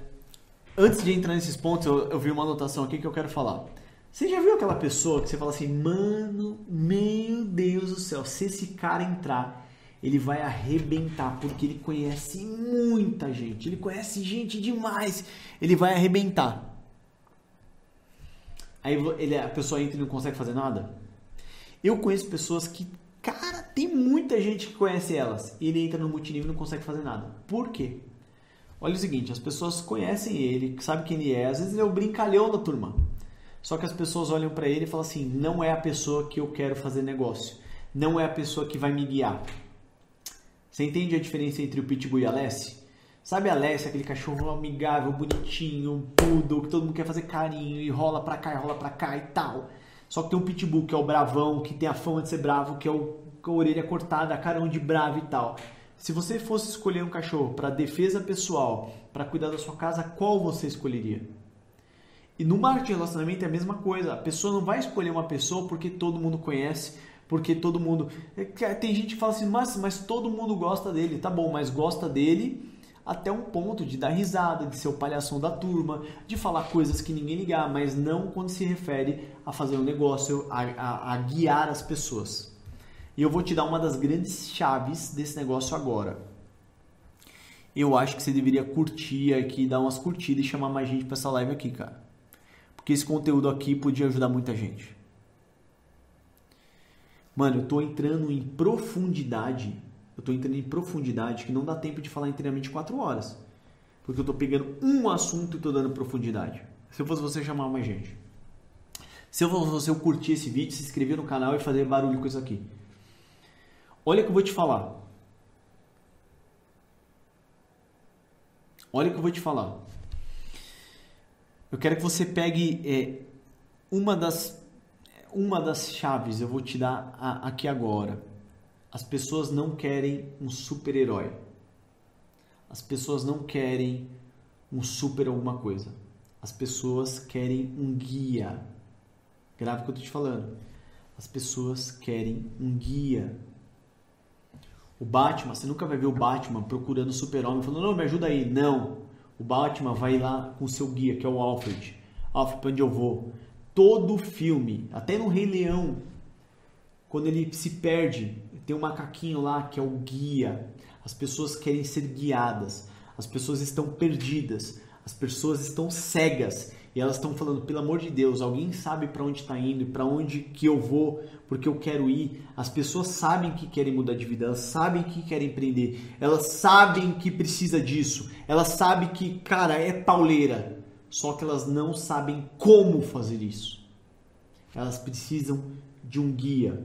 antes de entrar nesses pontos, eu, eu vi uma anotação aqui que eu quero falar. Você já viu aquela pessoa que você fala assim, mano, meu Deus do céu, se esse cara entrar, ele vai arrebentar, porque ele conhece muita gente, ele conhece gente demais, ele vai arrebentar. Aí ele, a pessoa entra e não consegue fazer nada? Eu conheço pessoas que, cara, tem muita gente que conhece elas e ele entra no multinível e não consegue fazer nada. Por quê? Olha o seguinte, as pessoas conhecem ele, sabem quem ele é, às vezes ele é o brincalhão da turma. Só que as pessoas olham para ele e falam assim: não é a pessoa que eu quero fazer negócio, não é a pessoa que vai me guiar. Você entende a diferença entre o Pitbull e a Alessi? Sabe a Alessi, aquele cachorro amigável, bonitinho, poodle, que todo mundo quer fazer carinho e rola pra cá e rola pra cá e tal. Só que tem um pitbull que é o bravão, que tem a fama de ser bravo, que é o com a orelha cortada, carão de bravo e tal. Se você fosse escolher um cachorro para defesa pessoal, para cuidar da sua casa, qual você escolheria? E no marketing de relacionamento é a mesma coisa. A pessoa não vai escolher uma pessoa porque todo mundo conhece, porque todo mundo. É tem gente que fala assim, mas, mas todo mundo gosta dele. Tá bom, mas gosta dele até um ponto de dar risada, de ser o palhação da turma, de falar coisas que ninguém ligar, mas não quando se refere a fazer um negócio, a, a, a guiar as pessoas. E eu vou te dar uma das grandes chaves desse negócio agora. Eu acho que você deveria curtir aqui, dar umas curtidas e chamar mais gente para essa live aqui, cara. Porque esse conteúdo aqui podia ajudar muita gente. Mano, eu tô entrando em profundidade eu estou entrando em profundidade que não dá tempo de falar inteiramente 4 horas. Porque eu estou pegando um assunto e estou dando profundidade. Se eu fosse você, chamar mais gente. Se eu fosse você, eu curtir esse vídeo, se inscrever no canal e fazer barulho com isso aqui. Olha o que eu vou te falar. Olha o que eu vou te falar. Eu quero que você pegue é, uma das uma das chaves, eu vou te dar a, aqui agora. As pessoas não querem um super-herói. As pessoas não querem um super alguma coisa. As pessoas querem um guia. Grave o que eu estou te falando. As pessoas querem um guia. O Batman, você nunca vai ver o Batman procurando o super-homem falando, não, me ajuda aí. Não. O Batman vai lá com o seu guia, que é o Alfred. Alfred, para onde eu vou? Todo filme, até no Rei Leão, quando ele se perde, tem um macaquinho lá que é o guia. As pessoas querem ser guiadas. As pessoas estão perdidas. As pessoas estão cegas e elas estão falando, pelo amor de Deus, alguém sabe para onde está indo e para onde que eu vou, porque eu quero ir. As pessoas sabem que querem mudar de vida, elas sabem que querem empreender, elas sabem que precisa disso, elas sabem que, cara, é pauleira, só que elas não sabem como fazer isso. Elas precisam de um guia.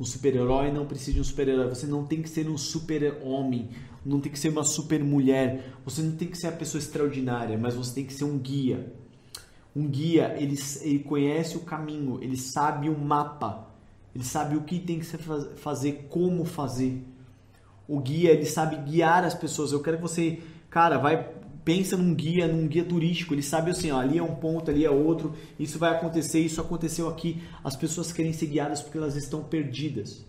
Um super-herói não precisa de um super-herói. Você não tem que ser um super-homem, não tem que ser uma super-mulher. Você não tem que ser a pessoa extraordinária, mas você tem que ser um guia. Um guia, ele, ele conhece o caminho, ele sabe o mapa, ele sabe o que tem que fazer, como fazer. O guia, ele sabe guiar as pessoas. Eu quero que você, cara, vai pensa num guia, num guia turístico, ele sabe assim, ó, ali é um ponto, ali é outro, isso vai acontecer, isso aconteceu aqui. As pessoas querem ser guiadas porque elas estão perdidas.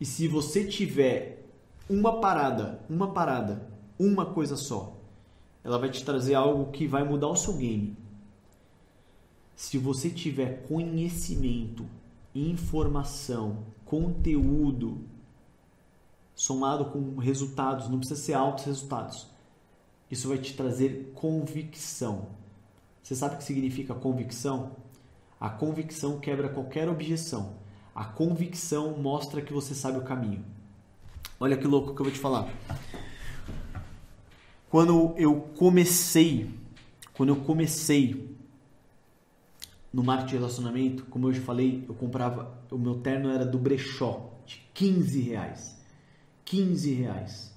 E se você tiver uma parada, uma parada, uma coisa só, ela vai te trazer algo que vai mudar o seu game. Se você tiver conhecimento, informação, conteúdo, somado com resultados, não precisa ser altos resultados. Isso vai te trazer convicção. Você sabe o que significa convicção? A convicção quebra qualquer objeção. A convicção mostra que você sabe o caminho. Olha que louco que eu vou te falar. Quando eu comecei, quando eu comecei no marketing de relacionamento, como eu já falei, eu comprava, o meu terno era do brechó, de 15 reais. 15 reais.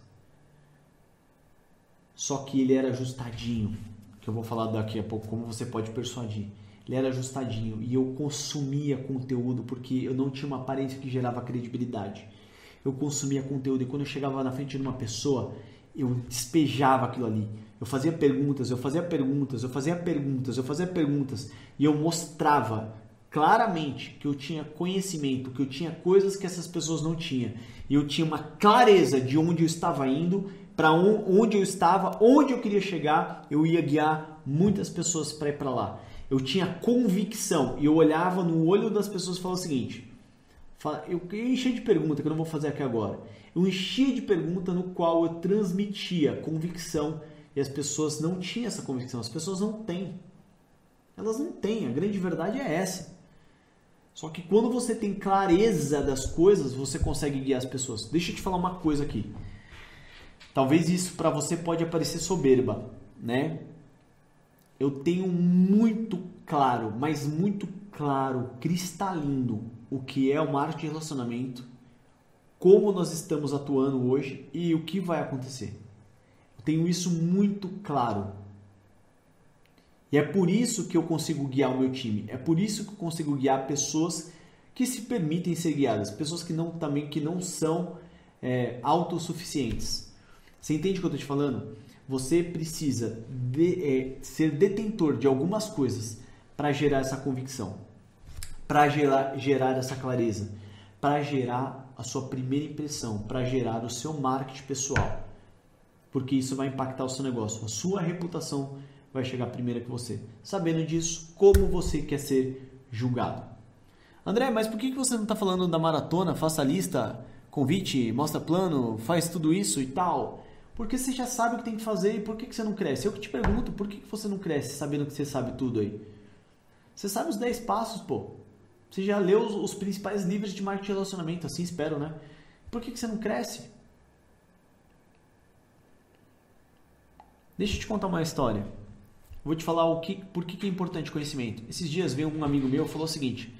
Só que ele era ajustadinho, que eu vou falar daqui a pouco, como você pode persuadir. Ele era ajustadinho e eu consumia conteúdo porque eu não tinha uma aparência que gerava credibilidade. Eu consumia conteúdo e quando eu chegava na frente de uma pessoa, eu despejava aquilo ali. Eu fazia perguntas, eu fazia perguntas, eu fazia perguntas, eu fazia perguntas e eu mostrava claramente que eu tinha conhecimento, que eu tinha coisas que essas pessoas não tinham. E eu tinha uma clareza de onde eu estava indo, para onde eu estava, onde eu queria chegar, eu ia guiar muitas pessoas para ir para lá. Eu tinha convicção e eu olhava no olho das pessoas e falava o seguinte: eu enchia de pergunta que eu não vou fazer aqui agora. Eu enchia de pergunta no qual eu transmitia convicção e as pessoas não tinham essa convicção. As pessoas não têm. Elas não têm. A grande verdade é essa. Só que quando você tem clareza das coisas, você consegue guiar as pessoas. Deixa eu te falar uma coisa aqui. Talvez isso para você pode parecer soberba, né? Eu tenho muito claro, mas muito claro, cristalino, o que é o marketing de relacionamento, como nós estamos atuando hoje e o que vai acontecer tenho isso muito claro. E é por isso que eu consigo guiar o meu time. É por isso que eu consigo guiar pessoas que se permitem ser guiadas, pessoas que não também que não são é, autossuficientes. Você entende o que eu estou te falando? Você precisa de, é, ser detentor de algumas coisas para gerar essa convicção, para gerar, gerar essa clareza, para gerar a sua primeira impressão, para gerar o seu marketing pessoal porque isso vai impactar o seu negócio. A sua reputação vai chegar primeiro que você. Sabendo disso, como você quer ser julgado. André, mas por que você não está falando da maratona? Faça lista, convite, mostra plano, faz tudo isso e tal. Porque você já sabe o que tem que fazer e por que você não cresce? Eu que te pergunto, por que você não cresce sabendo que você sabe tudo aí? Você sabe os 10 passos, pô. Você já leu os, os principais livros de marketing de relacionamento, assim espero, né? Por que você não cresce? Deixa eu te contar uma história. Vou te falar o que, por que, que é importante conhecimento. Esses dias veio um amigo meu e falou o seguinte: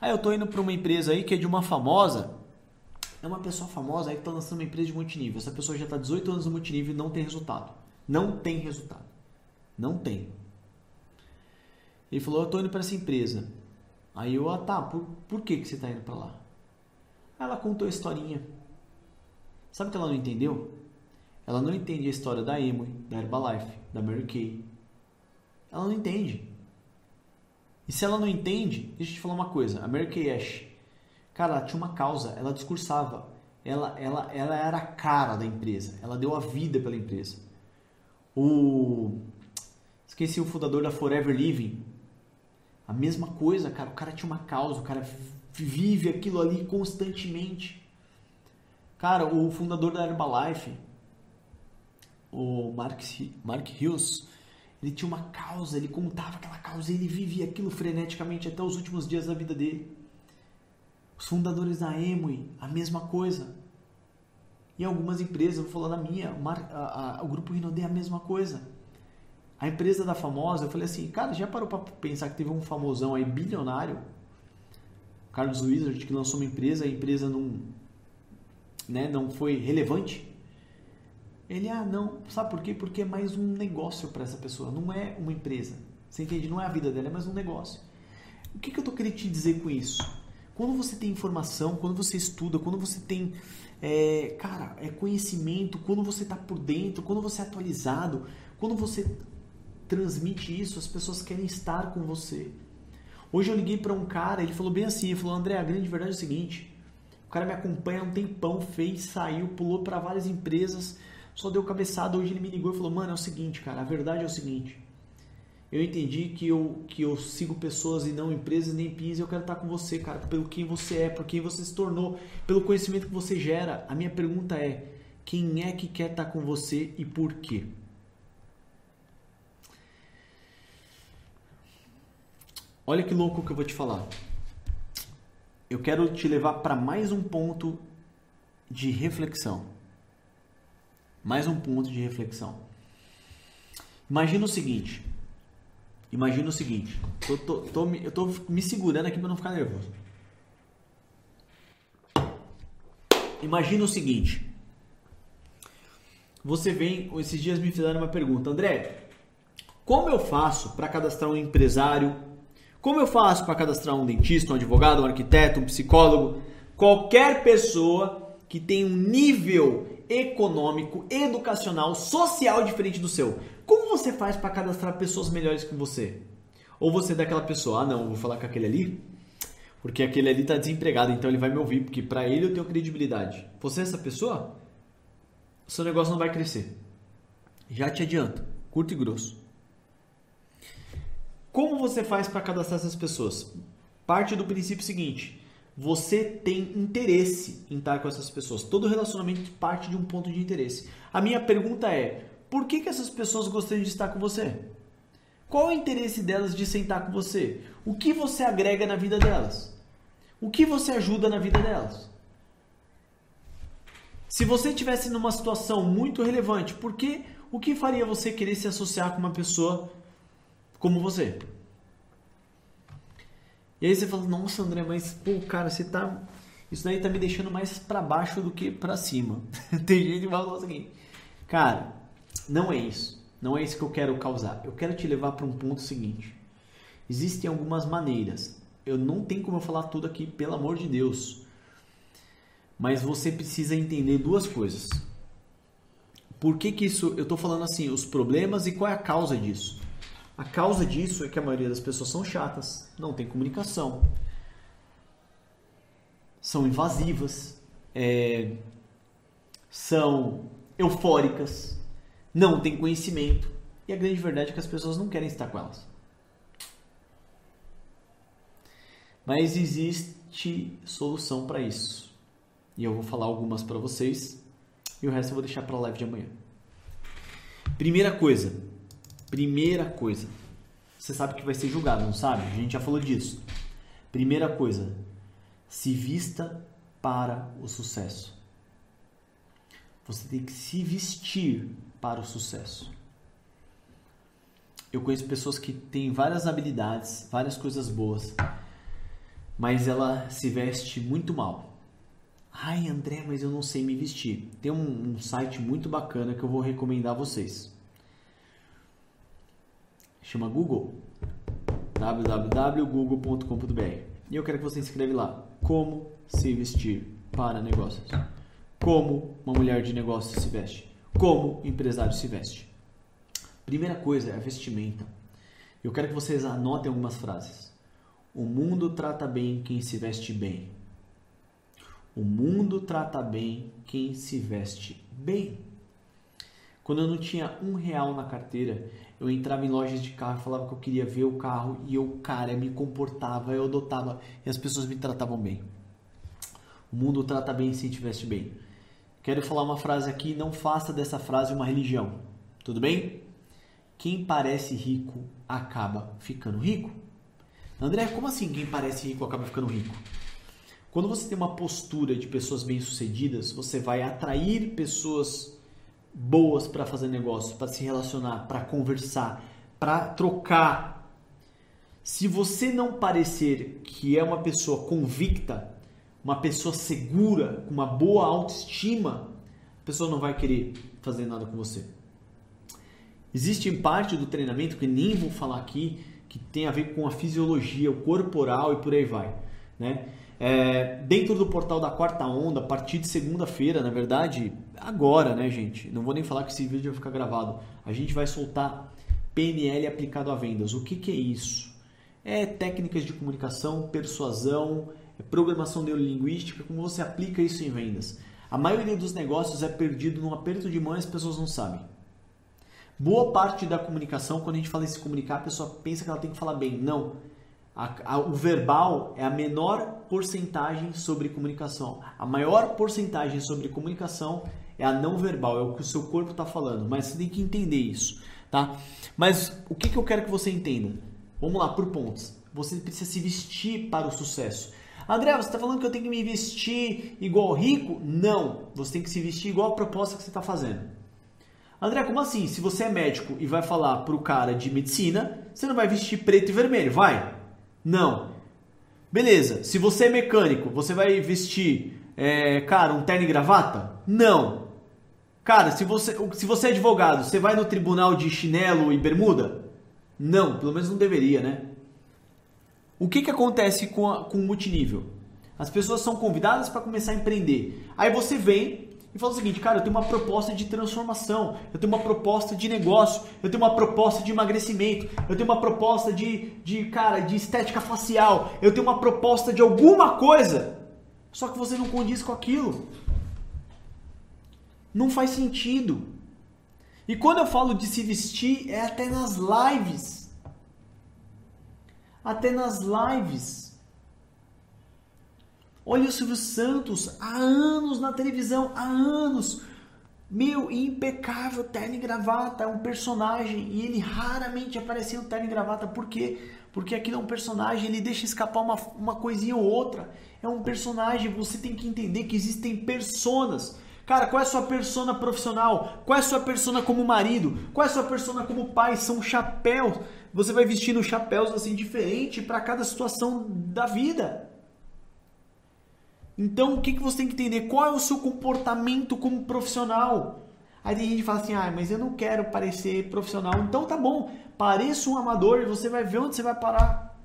Ah, eu tô indo para uma empresa aí que é de uma famosa. É uma pessoa famosa aí que está lançando uma empresa de multinível. Essa pessoa já está 18 anos no multinível e não tem resultado. Não tem resultado. Não tem. Ele falou: Eu tô indo para essa empresa. Aí eu, ah tá, por, por que, que você está indo para lá? Ela contou a historinha. Sabe o que ela não entendeu? Ela não entende a história da Emily, da Herbalife, da Mary Kay. Ela não entende. E se ela não entende, deixa eu te falar uma coisa. A Mary Kay Ash, cara, ela tinha uma causa, ela discursava. Ela, ela, ela era a cara da empresa. Ela deu a vida pela empresa. O... Esqueci o fundador da Forever Living. A mesma coisa, cara. O cara tinha uma causa, o cara vive aquilo ali constantemente. Cara, o fundador da Herbalife, o Mark, Mark Hughes, ele tinha uma causa, ele contava aquela causa, ele vivia aquilo freneticamente até os últimos dias da vida dele. Os fundadores da Emui, a mesma coisa. E algumas empresas, vou falar da minha, a, a, o Grupo Rinode é a mesma coisa. A empresa da famosa, eu falei assim, cara, já parou para pensar que teve um famosão aí, bilionário, Carlos Wizard, que lançou uma empresa, a empresa não, né, não foi relevante? Ele, ah, não, sabe por quê? Porque é mais um negócio para essa pessoa, não é uma empresa. Você entende? Não é a vida dela, é mais um negócio. O que, que eu estou querendo te dizer com isso? Quando você tem informação, quando você estuda, quando você tem, é, cara, é conhecimento, quando você está por dentro, quando você é atualizado, quando você transmite isso, as pessoas querem estar com você. Hoje eu liguei para um cara, ele falou bem assim, ele falou, André, a grande verdade é o seguinte, o cara me acompanha há um tempão, fez, saiu, pulou para várias empresas, só deu cabeçada. Hoje ele me ligou e falou: Mano, é o seguinte, cara, a verdade é o seguinte. Eu entendi que eu, que eu sigo pessoas e não empresas nem pins. Eu quero estar com você, cara, pelo quem você é, por quem você se tornou, pelo conhecimento que você gera. A minha pergunta é: quem é que quer estar com você e por quê? Olha que louco que eu vou te falar. Eu quero te levar para mais um ponto de reflexão. Mais um ponto de reflexão. Imagina o seguinte. Imagina o seguinte. Tô, tô, tô, eu tô me segurando aqui para não ficar nervoso. Imagina o seguinte. Você vem, esses dias me fizeram uma pergunta, André. Como eu faço para cadastrar um empresário? Como eu faço para cadastrar um dentista, um advogado, um arquiteto, um psicólogo? Qualquer pessoa que tem um nível econômico, educacional, social diferente do seu. Como você faz para cadastrar pessoas melhores que você? Ou você é daquela pessoa, ah não, vou falar com aquele ali, porque aquele ali está desempregado, então ele vai me ouvir, porque para ele eu tenho credibilidade. Você é essa pessoa? Seu negócio não vai crescer. Já te adianto, curto e grosso. Como você faz para cadastrar essas pessoas? Parte do princípio seguinte: você tem interesse em estar com essas pessoas. Todo relacionamento parte de um ponto de interesse. A minha pergunta é: por que, que essas pessoas gostariam de estar com você? Qual é o interesse delas de sentar com você? O que você agrega na vida delas? O que você ajuda na vida delas? Se você estivesse numa situação muito relevante, por que, o que faria você querer se associar com uma pessoa como você? E aí você fala, nossa André, mas pô, cara, você tá. Isso daí tá me deixando mais para baixo do que para cima. [laughs] Tem gente que vai falar o seguinte, cara, não é isso. Não é isso que eu quero causar. Eu quero te levar para um ponto seguinte. Existem algumas maneiras. Eu não tenho como eu falar tudo aqui, pelo amor de Deus. Mas você precisa entender duas coisas. Por que, que isso. Eu estou falando assim, os problemas e qual é a causa disso? A causa disso é que a maioria das pessoas são chatas, não tem comunicação, são invasivas, é, são eufóricas, não têm conhecimento. E a grande verdade é que as pessoas não querem estar com elas. Mas existe solução para isso. E eu vou falar algumas para vocês e o resto eu vou deixar para a live de amanhã. Primeira coisa, Primeira coisa, você sabe que vai ser julgado, não sabe? A gente já falou disso. Primeira coisa, se vista para o sucesso. Você tem que se vestir para o sucesso. Eu conheço pessoas que têm várias habilidades, várias coisas boas, mas ela se veste muito mal. Ai, André, mas eu não sei me vestir. Tem um, um site muito bacana que eu vou recomendar a vocês chama Google, www.google.com.br. E eu quero que você escreva lá como se vestir para negócios. Como uma mulher de negócios se veste. Como empresário se veste. Primeira coisa é a vestimenta. Eu quero que vocês anotem algumas frases. O mundo trata bem quem se veste bem. O mundo trata bem quem se veste bem. Quando eu não tinha um real na carteira, eu entrava em lojas de carro, falava que eu queria ver o carro e eu, cara, me comportava, eu adotava e as pessoas me tratavam bem. O mundo trata bem se tivesse bem. Quero falar uma frase aqui, não faça dessa frase uma religião. Tudo bem? Quem parece rico acaba ficando rico. André, como assim quem parece rico acaba ficando rico? Quando você tem uma postura de pessoas bem-sucedidas, você vai atrair pessoas boas para fazer negócio, para se relacionar, para conversar, para trocar. Se você não parecer que é uma pessoa convicta, uma pessoa segura, com uma boa autoestima, a pessoa não vai querer fazer nada com você. Existe parte do treinamento que nem vou falar aqui, que tem a ver com a fisiologia, o corporal e por aí vai, né? É, dentro do portal da quarta onda, a partir de segunda-feira, na verdade, agora, né, gente? Não vou nem falar que esse vídeo vai ficar gravado. A gente vai soltar PNL aplicado a vendas. O que, que é isso? É técnicas de comunicação, persuasão, é programação neurolinguística, como você aplica isso em vendas. A maioria dos negócios é perdido num aperto de mão e as pessoas não sabem. Boa parte da comunicação, quando a gente fala em se comunicar, a pessoa pensa que ela tem que falar bem. Não. A, a, o verbal é a menor porcentagem sobre comunicação. A maior porcentagem sobre comunicação é a não verbal, é o que o seu corpo está falando. Mas você tem que entender isso, tá? Mas o que, que eu quero que você entenda? Vamos lá, por pontos. Você precisa se vestir para o sucesso. André, você está falando que eu tenho que me vestir igual rico? Não, você tem que se vestir igual a proposta que você está fazendo. André, como assim? Se você é médico e vai falar para o cara de medicina, você não vai vestir preto e vermelho, vai? Não. Beleza, se você é mecânico, você vai vestir, é, cara, um terno e gravata? Não. Cara, se você, se você é advogado, você vai no tribunal de chinelo e bermuda? Não, pelo menos não deveria, né? O que, que acontece com, com o multinível? As pessoas são convidadas para começar a empreender. Aí você vem e fala o seguinte, cara, eu tenho uma proposta de transformação, eu tenho uma proposta de negócio, eu tenho uma proposta de emagrecimento, eu tenho uma proposta de, de cara, de estética facial, eu tenho uma proposta de alguma coisa. Só que você não condiz com aquilo. Não faz sentido. E quando eu falo de se vestir, é até nas lives até nas lives. Olha o Silvio Santos há anos na televisão, há anos. Meu, impecável terno e gravata, é um personagem e ele raramente aparecia no terno e gravata. Por quê? Porque aquilo é um personagem, ele deixa escapar uma, uma coisinha ou outra. É um personagem, você tem que entender que existem personas. Cara, qual é a sua persona profissional? Qual é a sua persona como marido? Qual é a sua persona como pai? São chapéus. Você vai vestindo chapéus assim diferente para cada situação da vida. Então, o que, que você tem que entender? Qual é o seu comportamento como profissional? Aí tem gente que fala assim: ah, mas eu não quero parecer profissional. Então tá bom, pareça um amador e você vai ver onde você vai parar.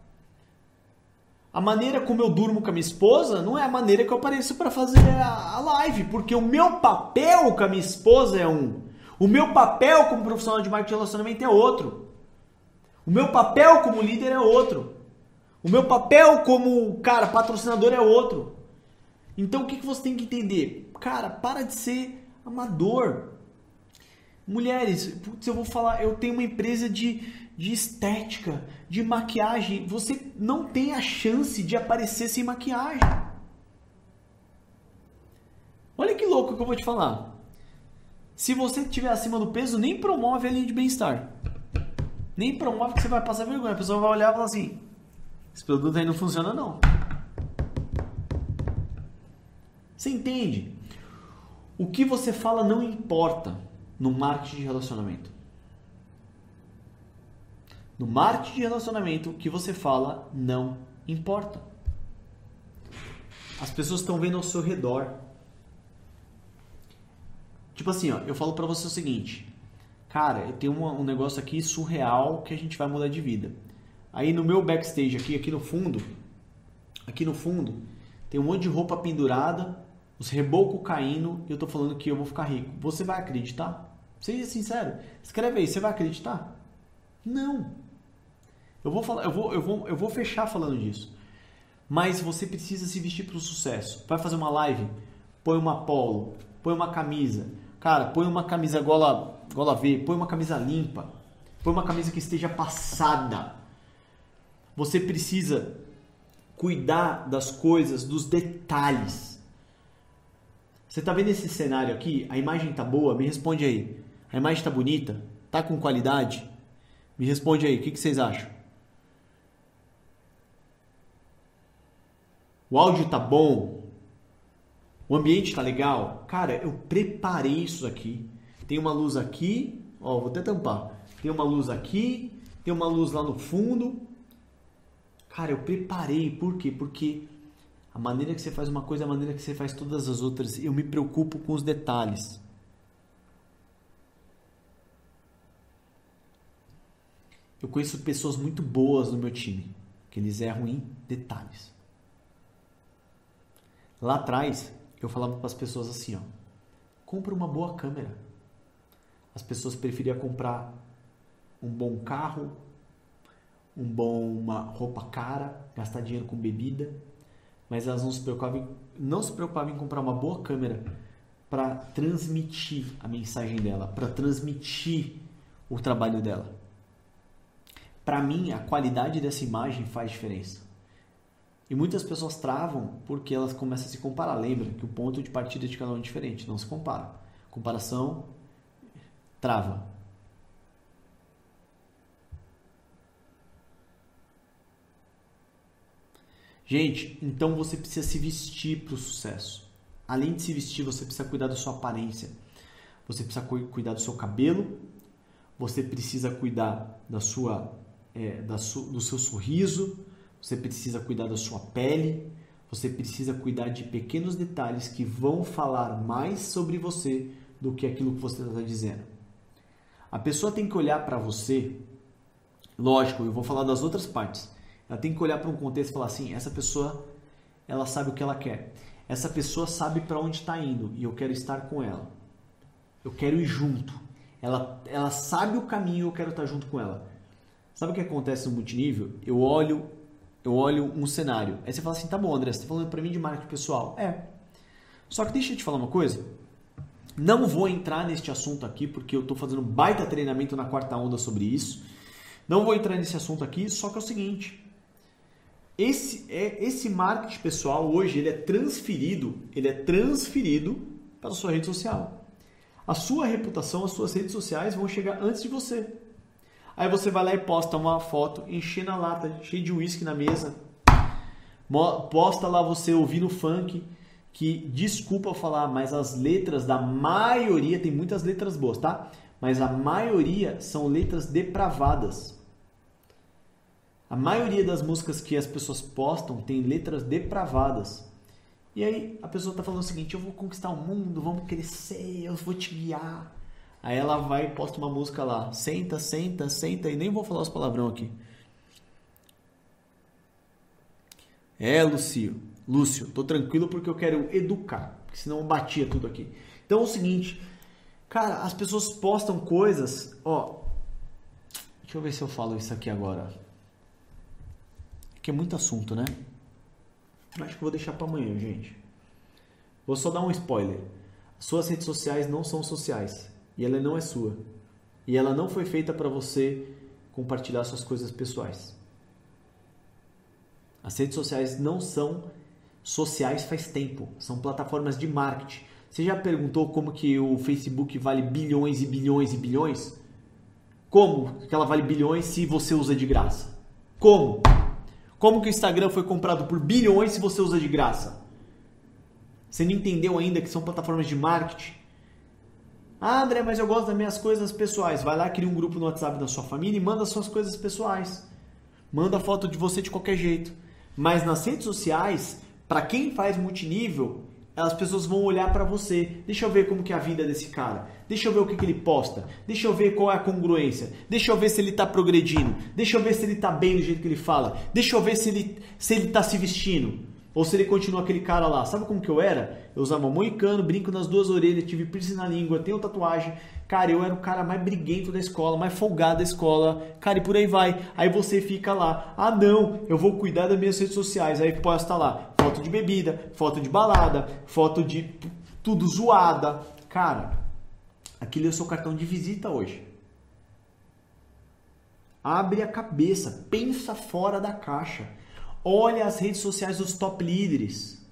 A maneira como eu durmo com a minha esposa não é a maneira que eu apareço para fazer a, live, porque o meu papel com a minha esposa é um. O meu papel como profissional de marketing de relacionamento é outro. O meu papel como líder é outro. O meu papel como, cara, patrocinador é outro. Então o que, que você tem que entender? Cara, para de ser amador. Mulheres, putz, eu vou falar, eu tenho uma empresa de, de estética, de maquiagem. Você não tem a chance de aparecer sem maquiagem. Olha que louco que eu vou te falar. Se você estiver acima do peso, nem promove a linha de bem-estar. Nem promove que você vai passar vergonha. A pessoa vai olhar e falar assim: esse produto aí não funciona, não. Você entende? O que você fala não importa no marketing de relacionamento. No marketing de relacionamento, o que você fala não importa. As pessoas estão vendo ao seu redor. Tipo assim, ó, eu falo para você o seguinte, cara, eu tenho um, um negócio aqui surreal que a gente vai mudar de vida. Aí no meu backstage aqui, aqui no fundo, aqui no fundo, tem um monte de roupa pendurada, os rebocos caindo eu tô falando que eu vou ficar rico. Você vai acreditar? Seja sincero. Escreve aí, você vai acreditar? Não. Eu vou falar, eu vou, eu vou, eu vou fechar falando disso. Mas você precisa se vestir para o sucesso. Vai fazer uma live? Põe uma polo, põe uma camisa. Cara, põe uma camisa gola, gola V, põe uma camisa limpa. Põe uma camisa que esteja passada. Você precisa cuidar das coisas, dos detalhes. Você está vendo esse cenário aqui? A imagem tá boa? Me responde aí. A imagem está bonita? Tá com qualidade? Me responde aí, o que, que vocês acham? O áudio tá bom? O ambiente tá legal? Cara, eu preparei isso aqui. Tem uma luz aqui, ó, vou até tampar. Tem uma luz aqui, tem uma luz lá no fundo. Cara, eu preparei, por quê? Porque a maneira que você faz uma coisa é a maneira que você faz todas as outras. Eu me preocupo com os detalhes. Eu conheço pessoas muito boas no meu time, que eles erram em detalhes. Lá atrás, eu falava para as pessoas assim, ó: compra uma boa câmera. As pessoas preferiam comprar um bom carro, um bom uma roupa cara, gastar dinheiro com bebida, mas elas não se preocupavam, não se preocupavam em comprar uma boa câmera para transmitir a mensagem dela, para transmitir o trabalho dela. Para mim, a qualidade dessa imagem faz diferença. E muitas pessoas travam porque elas começam a se comparar. Lembra que o ponto de partida de cada um é diferente, não se compara. Comparação trava. Gente, então você precisa se vestir para o sucesso. Além de se vestir, você precisa cuidar da sua aparência. Você precisa cuidar do seu cabelo. Você precisa cuidar da sua, é, da su, do seu sorriso. Você precisa cuidar da sua pele. Você precisa cuidar de pequenos detalhes que vão falar mais sobre você do que aquilo que você está dizendo. A pessoa tem que olhar para você. Lógico, eu vou falar das outras partes ela tem que olhar para um contexto e falar assim: essa pessoa, ela sabe o que ela quer. Essa pessoa sabe para onde está indo e eu quero estar com ela. Eu quero ir junto. Ela, ela sabe o caminho e eu quero estar junto com ela. Sabe o que acontece no multinível? Eu olho, eu olho um cenário. Aí você fala assim: tá bom, André, você está falando para mim de marketing pessoal. É. Só que deixa eu te falar uma coisa. Não vou entrar neste assunto aqui porque eu estou fazendo baita treinamento na quarta onda sobre isso. Não vou entrar nesse assunto aqui, só que é o seguinte: esse, é, esse marketing pessoal hoje ele é transferido, ele é transferido para a sua rede social. A sua reputação, as suas redes sociais vão chegar antes de você. Aí você vai lá e posta uma foto enchendo a lata, cheio de uísque na mesa. Posta lá você ouvindo funk, que desculpa falar, mas as letras da maioria, tem muitas letras boas, tá? Mas a maioria são letras depravadas. A maioria das músicas que as pessoas postam tem letras depravadas. E aí a pessoa está falando o seguinte: eu vou conquistar o mundo, vamos crescer, eu vou te guiar. Aí ela vai e posta uma música lá: senta, senta, senta, e nem vou falar os palavrão aqui. É, Lúcio, Lúcio, tô tranquilo porque eu quero educar, porque senão eu batia tudo aqui. Então é o seguinte, cara, as pessoas postam coisas, ó. Deixa eu ver se eu falo isso aqui agora que é muito assunto, né? Acho que vou deixar para amanhã, gente. Vou só dar um spoiler. Suas redes sociais não são sociais e ela não é sua. E ela não foi feita para você compartilhar suas coisas pessoais. As redes sociais não são sociais faz tempo, são plataformas de marketing. Você já perguntou como que o Facebook vale bilhões e bilhões e bilhões? Como que ela vale bilhões se você usa de graça? Como? Como que o Instagram foi comprado por bilhões se você usa de graça? Você não entendeu ainda que são plataformas de marketing? Ah, André, mas eu gosto das minhas coisas pessoais. Vai lá, cria um grupo no WhatsApp da sua família e manda suas coisas pessoais. Manda foto de você de qualquer jeito. Mas nas redes sociais, para quem faz multinível, as pessoas vão olhar para você. Deixa eu ver como que é a vida desse cara. Deixa eu ver o que, que ele posta. Deixa eu ver qual é a congruência. Deixa eu ver se ele está progredindo. Deixa eu ver se ele está bem do jeito que ele fala. Deixa eu ver se ele se ele está se vestindo. Ou se ele continua aquele cara lá. Sabe como que eu era? Eu usava moicano, brinco nas duas orelhas, tive piercing na língua, tenho tatuagem. Cara, eu era o cara mais briguento da escola, mais folgado da escola. Cara, e por aí vai. Aí você fica lá. Ah, não, eu vou cuidar das minhas redes sociais. Aí posta lá foto de bebida, foto de balada, foto de tudo zoada. Cara, aquilo é o seu cartão de visita hoje. Abre a cabeça, pensa fora da caixa. Olha as redes sociais dos top líderes.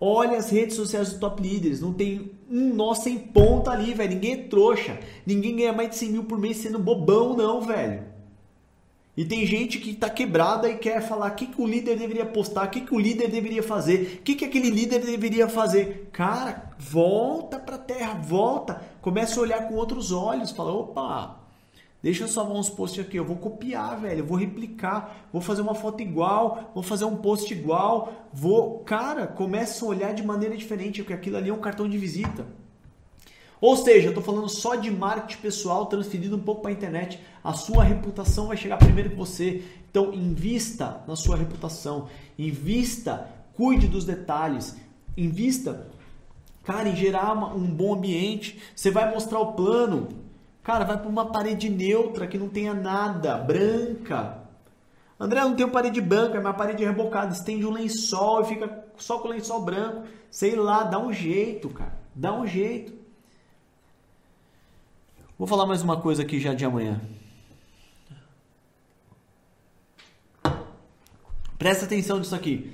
Olha as redes sociais dos top líderes. Não tem um nó sem ponta ali, velho. Ninguém é trouxa. Ninguém ganha mais de 100 mil por mês sendo bobão, não, velho. E tem gente que está quebrada e quer falar o que, que o líder deveria postar, o que, que o líder deveria fazer, o que, que aquele líder deveria fazer. Cara, volta para a terra, volta. Começa a olhar com outros olhos. Fala, opa, Deixa eu salvar uns posts aqui, eu vou copiar, velho, eu vou replicar, vou fazer uma foto igual, vou fazer um post igual, vou, cara, começa a olhar de maneira diferente, porque aquilo ali é um cartão de visita. Ou seja, eu estou falando só de marketing pessoal transferido um pouco para a internet. A sua reputação vai chegar primeiro que você. Então, invista na sua reputação, invista, cuide dos detalhes, invista, cara, em gerar um bom ambiente. Você vai mostrar o plano, Cara, vai para uma parede neutra que não tenha nada, branca. André, não tenho parede branca, é uma parede rebocada. Estende um lençol e fica só com o lençol branco. Sei lá, dá um jeito, cara. Dá um jeito. Vou falar mais uma coisa aqui já de amanhã. Presta atenção nisso aqui.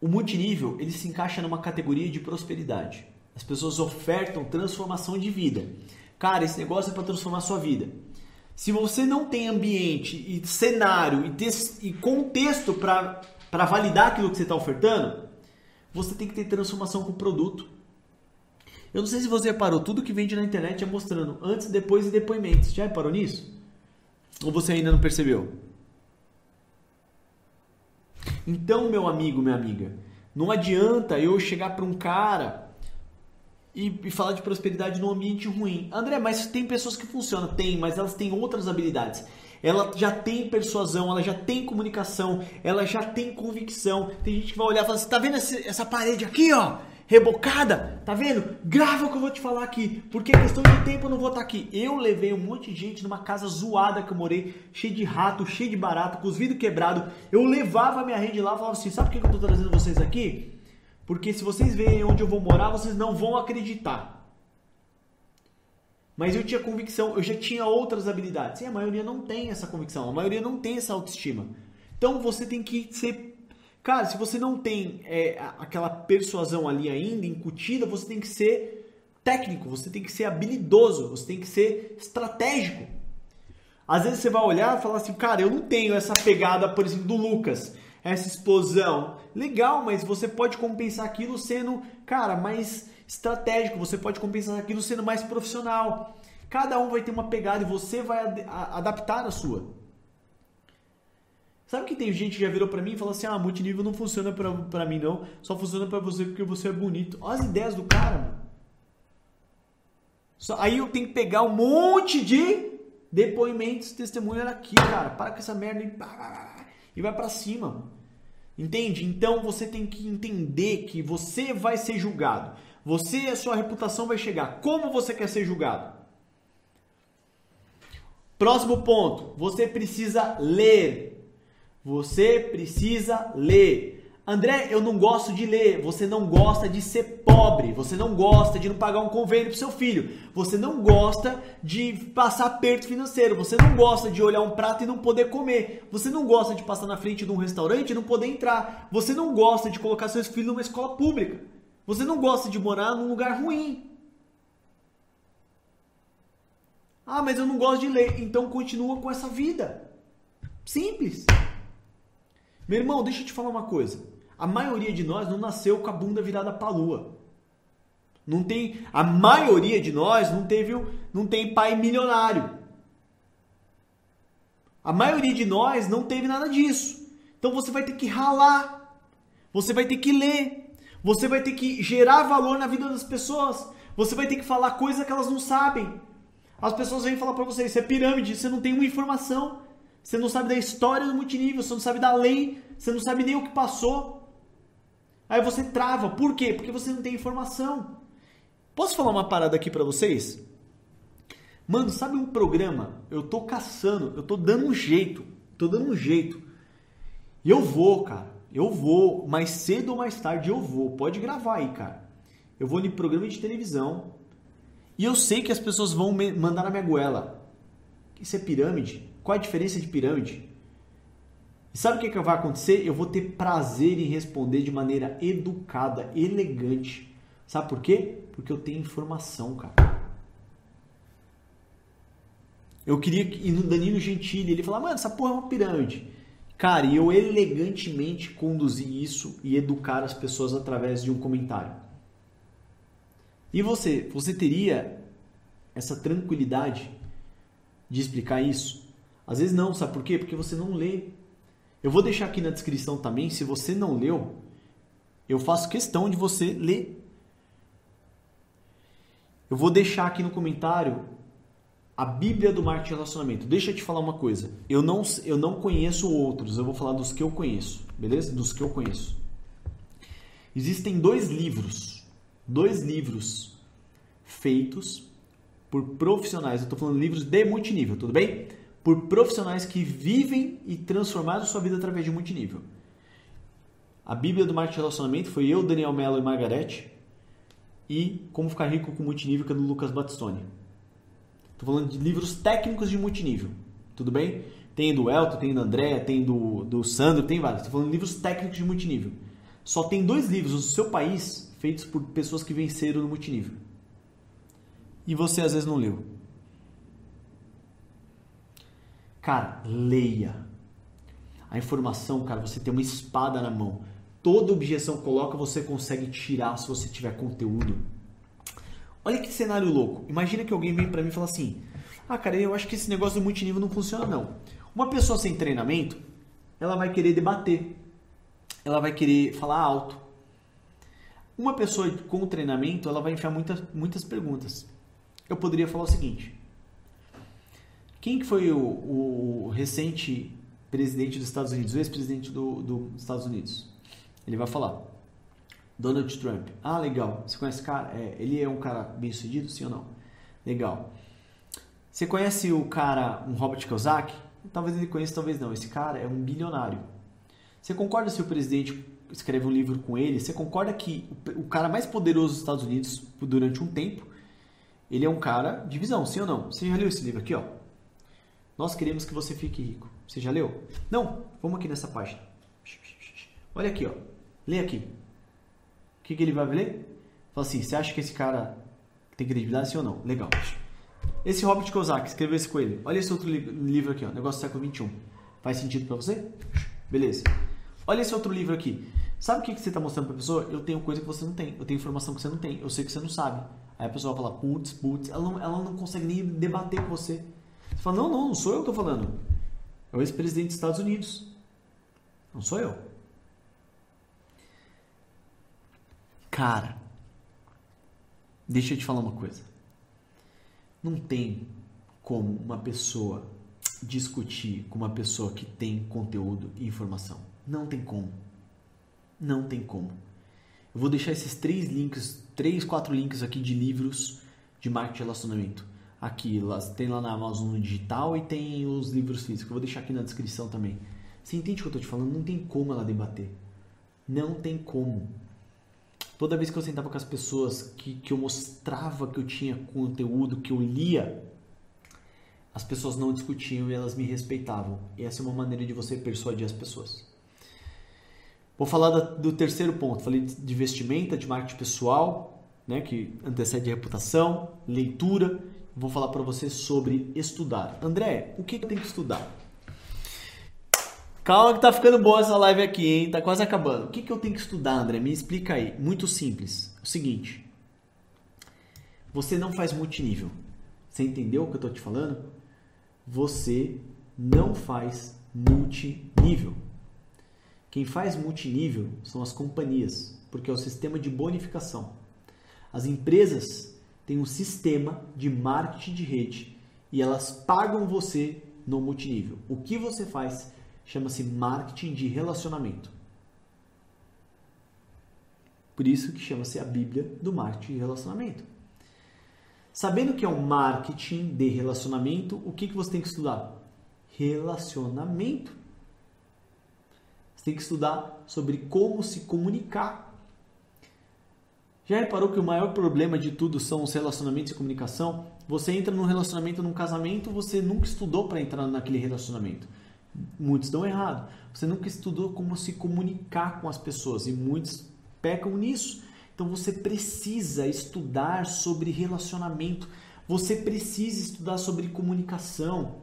O multinível ele se encaixa numa categoria de prosperidade. As pessoas ofertam transformação de vida. Cara, esse negócio é para transformar a sua vida. Se você não tem ambiente e cenário e, e contexto para validar aquilo que você está ofertando, você tem que ter transformação com o produto. Eu não sei se você reparou, tudo que vende na internet é mostrando antes, depois e depoimentos. Já reparou nisso? Ou você ainda não percebeu? Então, meu amigo, minha amiga, não adianta eu chegar para um cara e, e, falar de prosperidade num ambiente ruim. André, mas tem pessoas que funcionam? Tem, mas elas têm outras habilidades. Ela já tem persuasão, ela já tem comunicação, ela já tem convicção. Tem gente que vai olhar e falar assim, tá vendo essa parede aqui, ó? Rebocada, tá vendo? Grava o que eu vou te falar aqui, porque questão de tempo eu não vou estar tá aqui. Eu levei um monte de gente numa casa zoada que eu morei, cheio de rato, cheio de barato, com os vidros quebrados. Eu levava a minha rede lá e falava assim: sabe por que eu tô trazendo vocês aqui? Porque se vocês verem onde eu vou morar, vocês não vão acreditar. Mas eu tinha convicção, eu já tinha outras habilidades. E a maioria não tem essa convicção, a maioria não tem essa autoestima. Então você tem que ser Cara, se você não tem é, aquela persuasão ali ainda incutida, você tem que ser técnico, você tem que ser habilidoso, você tem que ser estratégico. Às vezes você vai olhar e falar assim, cara, eu não tenho essa pegada, por exemplo, do Lucas, essa explosão. Legal, mas você pode compensar aquilo sendo, cara, mais estratégico, você pode compensar aquilo sendo mais profissional. Cada um vai ter uma pegada e você vai ad adaptar a sua. Sabe que tem gente que já virou para mim e falou assim: ah, multinível não funciona pra mim não, só funciona para você porque você é bonito. Olha as ideias do cara, mano. Só, aí eu tenho que pegar um monte de depoimentos, testemunhos aqui, cara. Para com essa merda e, e vai para cima. Entende? Então você tem que entender que você vai ser julgado. Você e a sua reputação vai chegar. Como você quer ser julgado? Próximo ponto. Você precisa ler você precisa ler. André, eu não gosto de ler. Você não gosta de ser pobre. Você não gosta de não pagar um convênio para seu filho. Você não gosta de passar aperto financeiro. Você não gosta de olhar um prato e não poder comer. Você não gosta de passar na frente de um restaurante e não poder entrar. Você não gosta de colocar seus filhos numa escola pública. Você não gosta de morar num lugar ruim. Ah, mas eu não gosto de ler. Então continua com essa vida. Simples. Meu irmão, deixa eu te falar uma coisa. A maioria de nós não nasceu com a bunda virada para a lua. Não tem, a maioria de nós não teve, não tem pai milionário. A maioria de nós não teve nada disso. Então você vai ter que ralar. Você vai ter que ler. Você vai ter que gerar valor na vida das pessoas. Você vai ter que falar coisa que elas não sabem. As pessoas vêm falar para você, isso é pirâmide, você não tem uma informação. Você não sabe da história do multinível, você não sabe da lei, você não sabe nem o que passou. Aí você trava. Por quê? Porque você não tem informação. Posso falar uma parada aqui para vocês? Mano, sabe um programa? Eu tô caçando, eu tô dando um jeito, tô dando um jeito. E eu vou, cara. Eu vou, mais cedo ou mais tarde eu vou. Pode gravar aí, cara. Eu vou em programa de televisão. E eu sei que as pessoas vão mandar na minha goela. Isso é pirâmide? Qual a diferença de pirâmide? E sabe o que, que vai acontecer? Eu vou ter prazer em responder de maneira educada, elegante. Sabe por quê? Porque eu tenho informação, cara. Eu queria ir no Danilo Gentili, ele falar, mano, essa porra é uma pirâmide. Cara, e eu elegantemente conduzi isso e educar as pessoas através de um comentário. E você? Você teria essa tranquilidade de explicar isso? Às vezes não, sabe por quê? Porque você não lê. Eu vou deixar aqui na descrição também, se você não leu, eu faço questão de você ler. Eu vou deixar aqui no comentário a Bíblia do marketing de relacionamento. Deixa eu te falar uma coisa. Eu não, eu não conheço outros, eu vou falar dos que eu conheço, beleza? Dos que eu conheço. Existem dois livros, dois livros feitos por profissionais. Eu estou falando livros de multinível, tudo bem? Por profissionais que vivem e transformaram sua vida através de multinível. A Bíblia do Marketing Relacionamento foi eu, Daniel Mello e Margarete. e Como Ficar Rico com Multinível, que é do Lucas Battistoni. Estou falando de livros técnicos de multinível, tudo bem? Tem do Elton, tem do André, tem do, do Sandro, tem vários. Estou falando de livros técnicos de multinível. Só tem dois livros no seu país feitos por pessoas que venceram no multinível. E você às vezes não leu. Cara, leia. A informação, cara, você tem uma espada na mão. Toda objeção que coloca, você consegue tirar se você tiver conteúdo. Olha que cenário louco. Imagina que alguém vem para mim e fala assim: "Ah, cara, eu acho que esse negócio do multinível não funciona não". Uma pessoa sem treinamento, ela vai querer debater ela vai querer falar alto. Uma pessoa com treinamento, ela vai enfiar muitas, muitas perguntas. Eu poderia falar o seguinte: quem que foi o, o recente presidente dos Estados Unidos, o ex-presidente do, dos Estados Unidos? Ele vai falar: Donald Trump. Ah, legal. Você conhece esse cara? É, ele é um cara bem sucedido, sim ou não? Legal. Você conhece o cara, um Robert Kiyosaki? Talvez ele conheça, talvez não. Esse cara é um bilionário. Você concorda se o presidente escreve um livro com ele? Você concorda que o cara mais poderoso dos Estados Unidos durante um tempo, ele é um cara de visão, sim ou não? Você já leu esse livro aqui, ó? Nós queremos que você fique rico. Você já leu? Não? Vamos aqui nessa página. Olha aqui, ó. Lê aqui. O que, que ele vai ler? Fala assim, você acha que esse cara tem credibilidade, sim ou não? Legal. Esse Robert Kiyosaki escreveu esse coelho. Olha esse outro livro aqui, ó. Negócio do século XXI. Faz sentido para você? Beleza. Olha esse outro livro aqui. Sabe o que, que você está mostrando para a pessoa? Eu tenho coisa que você não tem. Eu tenho informação que você não tem. Eu sei que você não sabe. Aí a pessoa vai falar, putz, putz. Ela não, ela não consegue nem debater com você. Você fala, não, não, não sou eu que estou falando. É o ex-presidente dos Estados Unidos. Não sou eu. Cara, deixa eu te falar uma coisa. Não tem como uma pessoa discutir com uma pessoa que tem conteúdo e informação. Não tem como. Não tem como. Eu vou deixar esses três links, três, quatro links aqui de livros de marketing de relacionamento. Aqui, tem lá na Amazon digital e tem os livros físicos. Eu vou deixar aqui na descrição também. Você entende o que eu estou te falando? Não tem como ela debater. Não tem como. Toda vez que eu sentava com as pessoas que, que eu mostrava que eu tinha conteúdo, que eu lia, as pessoas não discutiam e elas me respeitavam. E essa é uma maneira de você persuadir as pessoas. Vou falar do terceiro ponto. Falei de vestimenta, de marketing pessoal, né, que antecede a reputação, leitura. Vou falar para você sobre estudar. André, o que eu tenho que estudar? Calma que tá ficando boa essa live aqui, hein? Tá quase acabando. O que, que eu tenho que estudar, André? Me explica aí. Muito simples. O seguinte. Você não faz multinível. Você entendeu o que eu tô te falando? Você não faz multinível. Quem faz multinível são as companhias, porque é o sistema de bonificação. As empresas têm um sistema de marketing de rede e elas pagam você no multinível. O que você faz chama-se marketing de relacionamento. Por isso que chama-se a Bíblia do marketing de relacionamento. Sabendo que é um marketing de relacionamento, o que, que você tem que estudar? Relacionamento. Você tem que estudar sobre como se comunicar. Já reparou que o maior problema de tudo são os relacionamentos e comunicação? Você entra num relacionamento, num casamento, você nunca estudou para entrar naquele relacionamento. Muitos dão errado. Você nunca estudou como se comunicar com as pessoas e muitos pecam nisso. Então você precisa estudar sobre relacionamento, você precisa estudar sobre comunicação.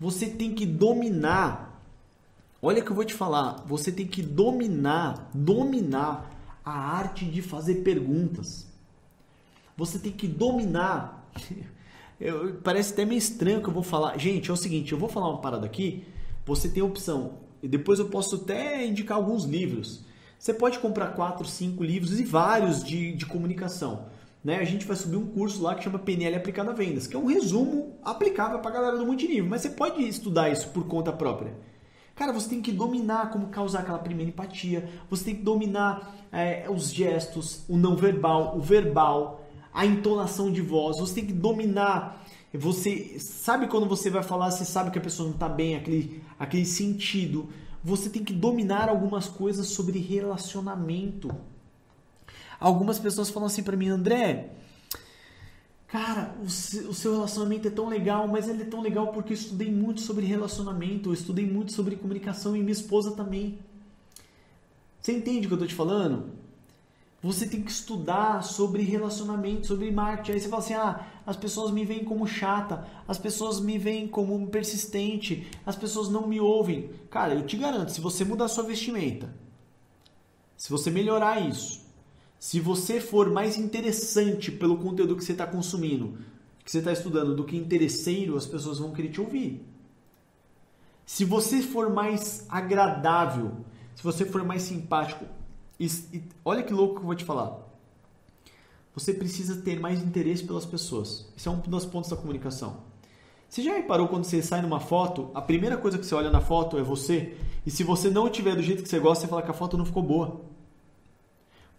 Você tem que dominar Olha que eu vou te falar, você tem que dominar, dominar a arte de fazer perguntas. Você tem que dominar. [laughs] Eu, parece até meio estranho que eu vou falar. Gente, é o seguinte, eu vou falar uma parada aqui. Você tem a opção. E depois eu posso até indicar alguns livros. Você pode comprar quatro, cinco livros e vários de, de comunicação. Né? A gente vai subir um curso lá que chama PNL aplicado a vendas, que é um resumo aplicável para a galera do multinível. Mas você pode estudar isso por conta própria. Cara, você tem que dominar como causar aquela primeira empatia, você tem que dominar é, os gestos, o não verbal, o verbal, a entonação de voz, você tem que dominar. Você sabe quando você vai falar, você sabe que a pessoa não está bem, aquele, aquele sentido. Você tem que dominar algumas coisas sobre relacionamento. Algumas pessoas falam assim para mim, André, cara, o seu relacionamento é tão legal, mas ele é tão legal porque eu estudei muito sobre relacionamento, eu estudei muito sobre comunicação e minha esposa também. Você entende o que eu tô te falando? Você tem que estudar sobre relacionamento, sobre marketing. Aí você fala assim: ah, as pessoas me veem como chata, as pessoas me veem como persistente, as pessoas não me ouvem. Cara, eu te garanto, se você mudar sua vestimenta, se você melhorar isso, se você for mais interessante pelo conteúdo que você está consumindo, que você está estudando, do que interesseiro, as pessoas vão querer te ouvir. Se você for mais agradável, se você for mais simpático, e, e, olha que louco que eu vou te falar. Você precisa ter mais interesse pelas pessoas. Esse é um dos pontos da comunicação. Você já reparou quando você sai numa foto, a primeira coisa que você olha na foto é você, e se você não tiver do jeito que você gosta, você fala que a foto não ficou boa.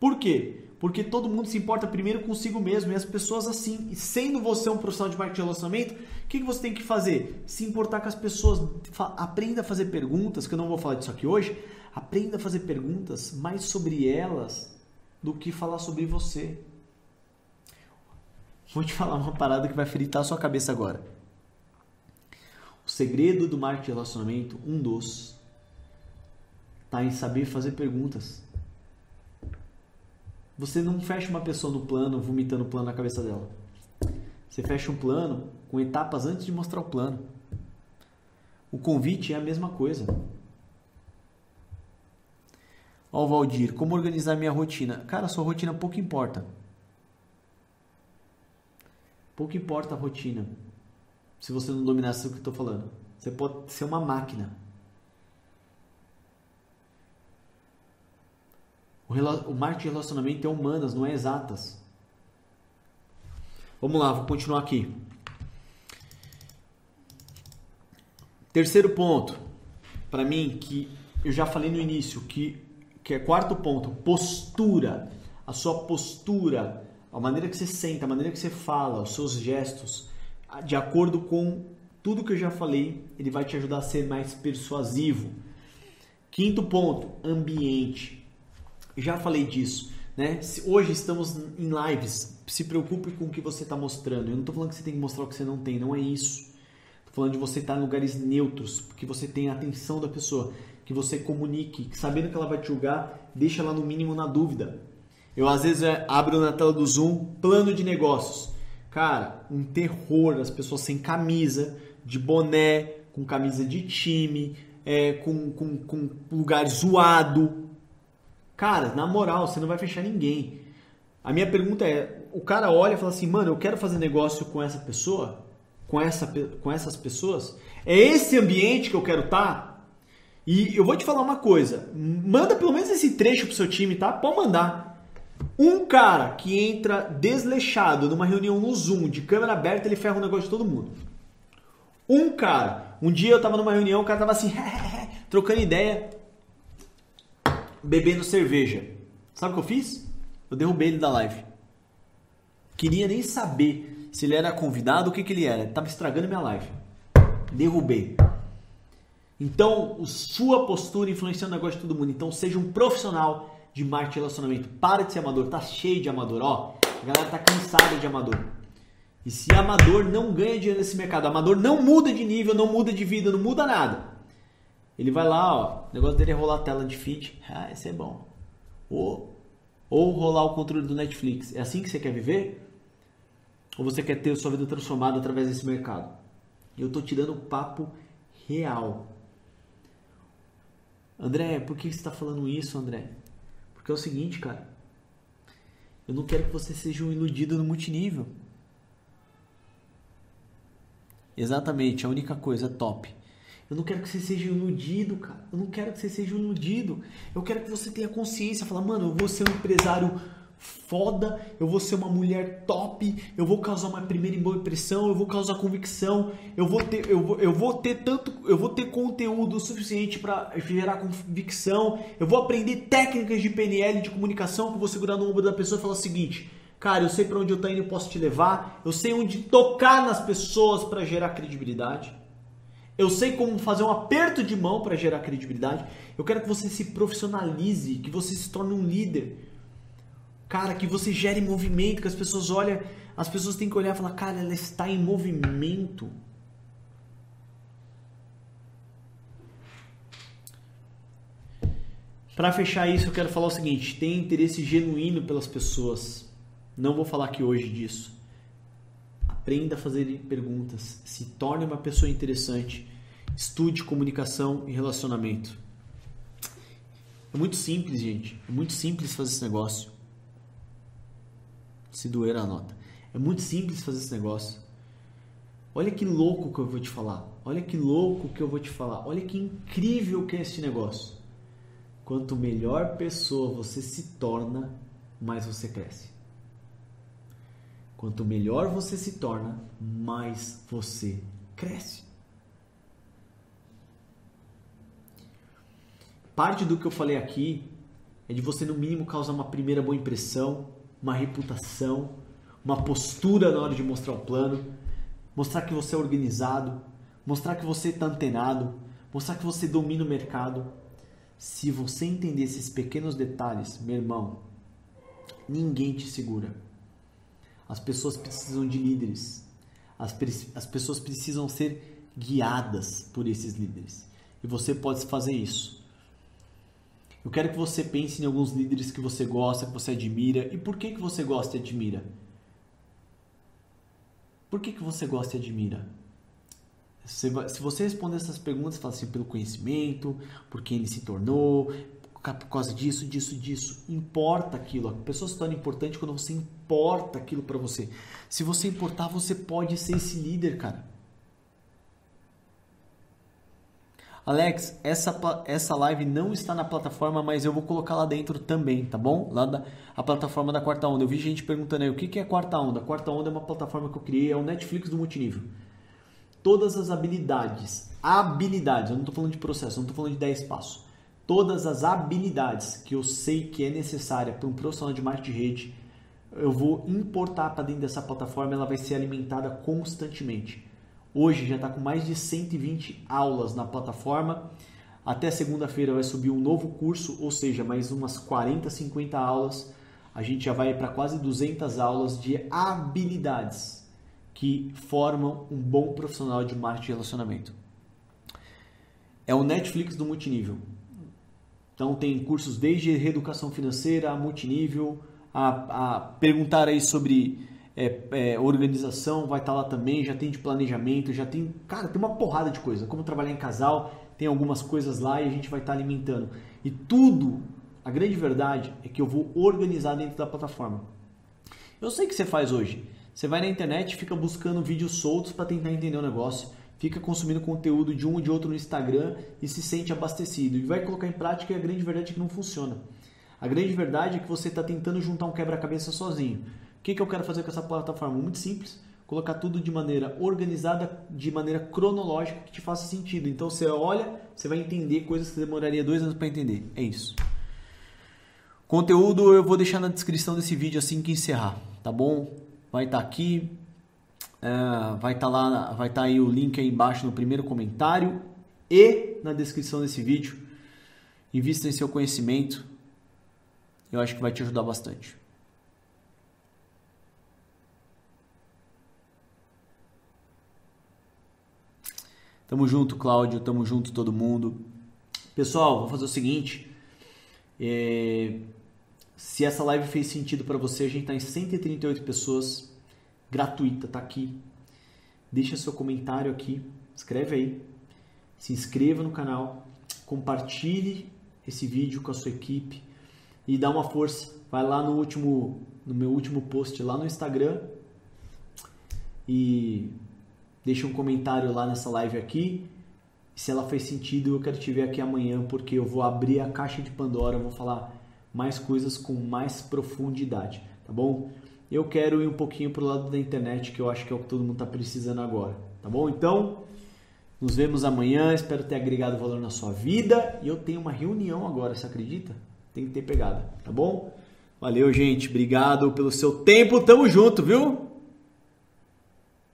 Por quê? Porque todo mundo se importa primeiro consigo mesmo e as pessoas assim. E sendo você um profissional de marketing de relacionamento, o que, você tem que fazer? Se importar com as pessoas. Aprenda a fazer perguntas, que eu não vou falar disso aqui hoje, Aprenda a fazer perguntas mais sobre elas do que falar sobre você. Vou te falar uma parada que vai fritar a sua cabeça agora. O segredo do marketing de relacionamento, um dos, está em saber fazer perguntas. Você não fecha uma pessoa no plano vomitando o plano na cabeça dela. Você fecha um plano com etapas antes de mostrar o plano. O convite é a mesma coisa. Ó, Valdir, como organizar minha rotina? Cara, sua rotina pouco importa. Pouco importa a rotina. Se você não dominasse o que eu estou falando. Você pode ser uma máquina. O, marketing de relacionamento é humanas, não é exatas. Vamos lá, vou continuar aqui. Terceiro ponto, para mim, que eu já falei no início, que que é quarto ponto, postura. A sua postura, a maneira que você senta, a maneira que você fala, os seus gestos, de acordo com tudo que eu já falei, ele vai te ajudar a ser mais persuasivo. Quinto ponto, ambiente. Já falei disso, né? Hoje estamos em lives. Se preocupe com o que você está mostrando. Eu não estou falando que você tem que mostrar o que você não tem, não é isso. Estou falando de você estar em lugares neutros, porque você tem a atenção da pessoa que você comunique, sabendo que ela vai te julgar, deixa ela no mínimo na dúvida. Eu às vezes é, abro na tela do Zoom plano de negócios. Cara, um terror, as pessoas sem camisa, de boné, com camisa de time, é, com, com, com lugar zoado. Cara, na moral, você não vai fechar ninguém. A minha pergunta é: o cara olha e fala assim, mano, eu quero fazer negócio com essa pessoa, com, essa, com essas pessoas. É esse ambiente que eu quero estar? Tá? E eu vou te falar uma coisa, manda pelo menos esse trecho pro seu time, tá? Pode mandar. Um cara que entra desleixado numa reunião no Zoom, de câmera aberta, ele ferra o negócio de todo mundo. Um cara, um dia eu tava numa reunião, o cara tava assim, [laughs] trocando ideia, bebendo cerveja. Sabe o que eu fiz? Eu derrubei ele da live. Queria nem saber se ele era convidado ou o que, que ele era. Ele tava estragando minha live. Derrubei. Então, sua postura influencia no negócio de todo mundo. Então, seja um profissional de marketing e relacionamento. Para de ser amador. Tá cheio de amador, ó. A galera tá cansada de amador. E se amador não ganha dinheiro nesse mercado, amador não muda de nível, não muda de vida, não muda nada. Ele vai lá, ó. O negócio dele é rolar a tela de feed. Ah, esse é bom. Ou, ou rolar o controle do Netflix. É assim que você quer viver? Ou você quer ter sua vida transformada através desse mercado? Eu tô tirando o papo real. André, por que você está falando isso, André? Porque é o seguinte, cara. Eu não quero que você seja um iludido no multinível. Exatamente, a única coisa top. Eu não quero que você seja iludido, cara. Eu não quero que você seja iludido. Eu quero que você tenha consciência, falar, mano, eu vou ser um empresário foda, eu vou ser uma mulher top, eu vou causar uma primeira boa impressão, eu vou causar convicção, eu vou ter, eu vou, eu vou ter tanto, eu vou ter conteúdo suficiente para gerar convicção, eu vou aprender técnicas de PNL de comunicação que eu vou segurar no ombro da pessoa e falar o seguinte, cara, eu sei para onde eu tô indo, eu posso te levar, eu sei onde tocar nas pessoas para gerar credibilidade. Eu sei como fazer um aperto de mão para gerar credibilidade. Eu quero que você se profissionalize, que você se torne um líder Cara, que você gere movimento, que as pessoas olham, as pessoas têm que olhar e falar, cara, ela está em movimento. Para fechar isso, eu quero falar o seguinte: tem interesse genuíno pelas pessoas. Não vou falar aqui hoje disso. Aprenda a fazer perguntas, se torne uma pessoa interessante, estude comunicação e relacionamento. É muito simples, gente. É muito simples fazer esse negócio. Se doer a nota. É muito simples fazer esse negócio. Olha que louco que eu vou te falar. Olha que louco que eu vou te falar. Olha que incrível que é esse negócio. Quanto melhor pessoa você se torna, mais você cresce. Quanto melhor você se torna, mais você cresce. Parte do que eu falei aqui é de você, no mínimo, causar uma primeira boa impressão, uma reputação, uma postura na hora de mostrar o plano, mostrar que você é organizado, mostrar que você está antenado, mostrar que você domina o mercado. Se você entender esses pequenos detalhes, meu irmão, ninguém te segura. As pessoas precisam de líderes. As, as pessoas precisam ser guiadas por esses líderes. E você pode fazer isso. Eu quero que você pense em alguns líderes que você gosta, que você admira. E por que, que você gosta e admira? Por que, que você gosta e admira? Se você responder essas perguntas, fala assim, pelo conhecimento, por quem ele se tornou, por causa disso, disso, disso. Importa aquilo. A pessoa se torna importante quando você importa aquilo para você. Se você importar, você pode ser esse líder, cara. Alex, essa, essa live não está na plataforma, mas eu vou colocar lá dentro também, tá bom? Lá da a plataforma da Quarta Onda. Eu vi gente perguntando aí o que, que é Quarta Onda. A Quarta Onda é uma plataforma que eu criei, é o Netflix do multinível todas as habilidades, habilidades, eu não estou falando de processo, eu não estou falando de 10 passos, todas as habilidades que eu sei que é necessária para um profissional de marketing de rede, eu vou importar para dentro dessa plataforma, ela vai ser alimentada constantemente. Hoje já está com mais de 120 aulas na plataforma. Até segunda-feira vai subir um novo curso, ou seja, mais umas 40, 50 aulas. A gente já vai para quase 200 aulas de habilidades que formam um bom profissional de marketing de relacionamento. É o Netflix do multinível. Então tem cursos desde reeducação financeira a multinível, a, a perguntar aí sobre é, é, organização, vai estar tá lá também, já tem de planejamento, já tem, cara, tem uma porrada de coisa, como trabalhar em casal, tem algumas coisas lá e a gente vai estar tá alimentando. E tudo, a grande verdade é que eu vou organizar dentro da plataforma. Eu sei que você faz hoje. Você vai na internet, fica buscando vídeos soltos para tentar entender o negócio, fica consumindo conteúdo de um ou de outro no Instagram e se sente abastecido. E vai colocar em prática e a grande verdade é que não funciona. A grande verdade é que você está tentando juntar um quebra-cabeça sozinho. O que, que eu quero fazer com essa plataforma? Muito simples. Colocar tudo de maneira organizada, de maneira cronológica, que te faça sentido. Então você olha, você vai entender coisas que demoraria dois anos para entender. É isso. Conteúdo eu vou deixar na descrição desse vídeo assim que encerrar, tá bom? vai estar tá aqui, é, vai estar tá lá, vai estar tá aí o link aí embaixo no primeiro comentário e na descrição desse vídeo. Invista em seu conhecimento, eu acho que vai te ajudar bastante. Tamo junto, Cláudio. Tamo junto, todo mundo. Pessoal, vou fazer o seguinte. É, se essa live fez sentido para você, a gente está em 138 pessoas, gratuita, tá aqui. Deixa seu comentário aqui, escreve aí, se inscreva no canal, compartilhe esse vídeo com a sua equipe e dá uma força. Vai lá no último, no meu último post lá no Instagram e deixa um comentário lá nessa live aqui. Se ela fez sentido, eu quero te ver aqui amanhã porque eu vou abrir a caixa de Pandora, vou falar mais coisas com mais profundidade, tá bom? Eu quero ir um pouquinho pro lado da internet, que eu acho que é o que todo mundo está precisando agora, tá bom? Então, nos vemos amanhã, espero ter agregado valor na sua vida e eu tenho uma reunião agora, você acredita? Tem que ter pegada, tá bom? Valeu, gente, obrigado pelo seu tempo, tamo junto, viu?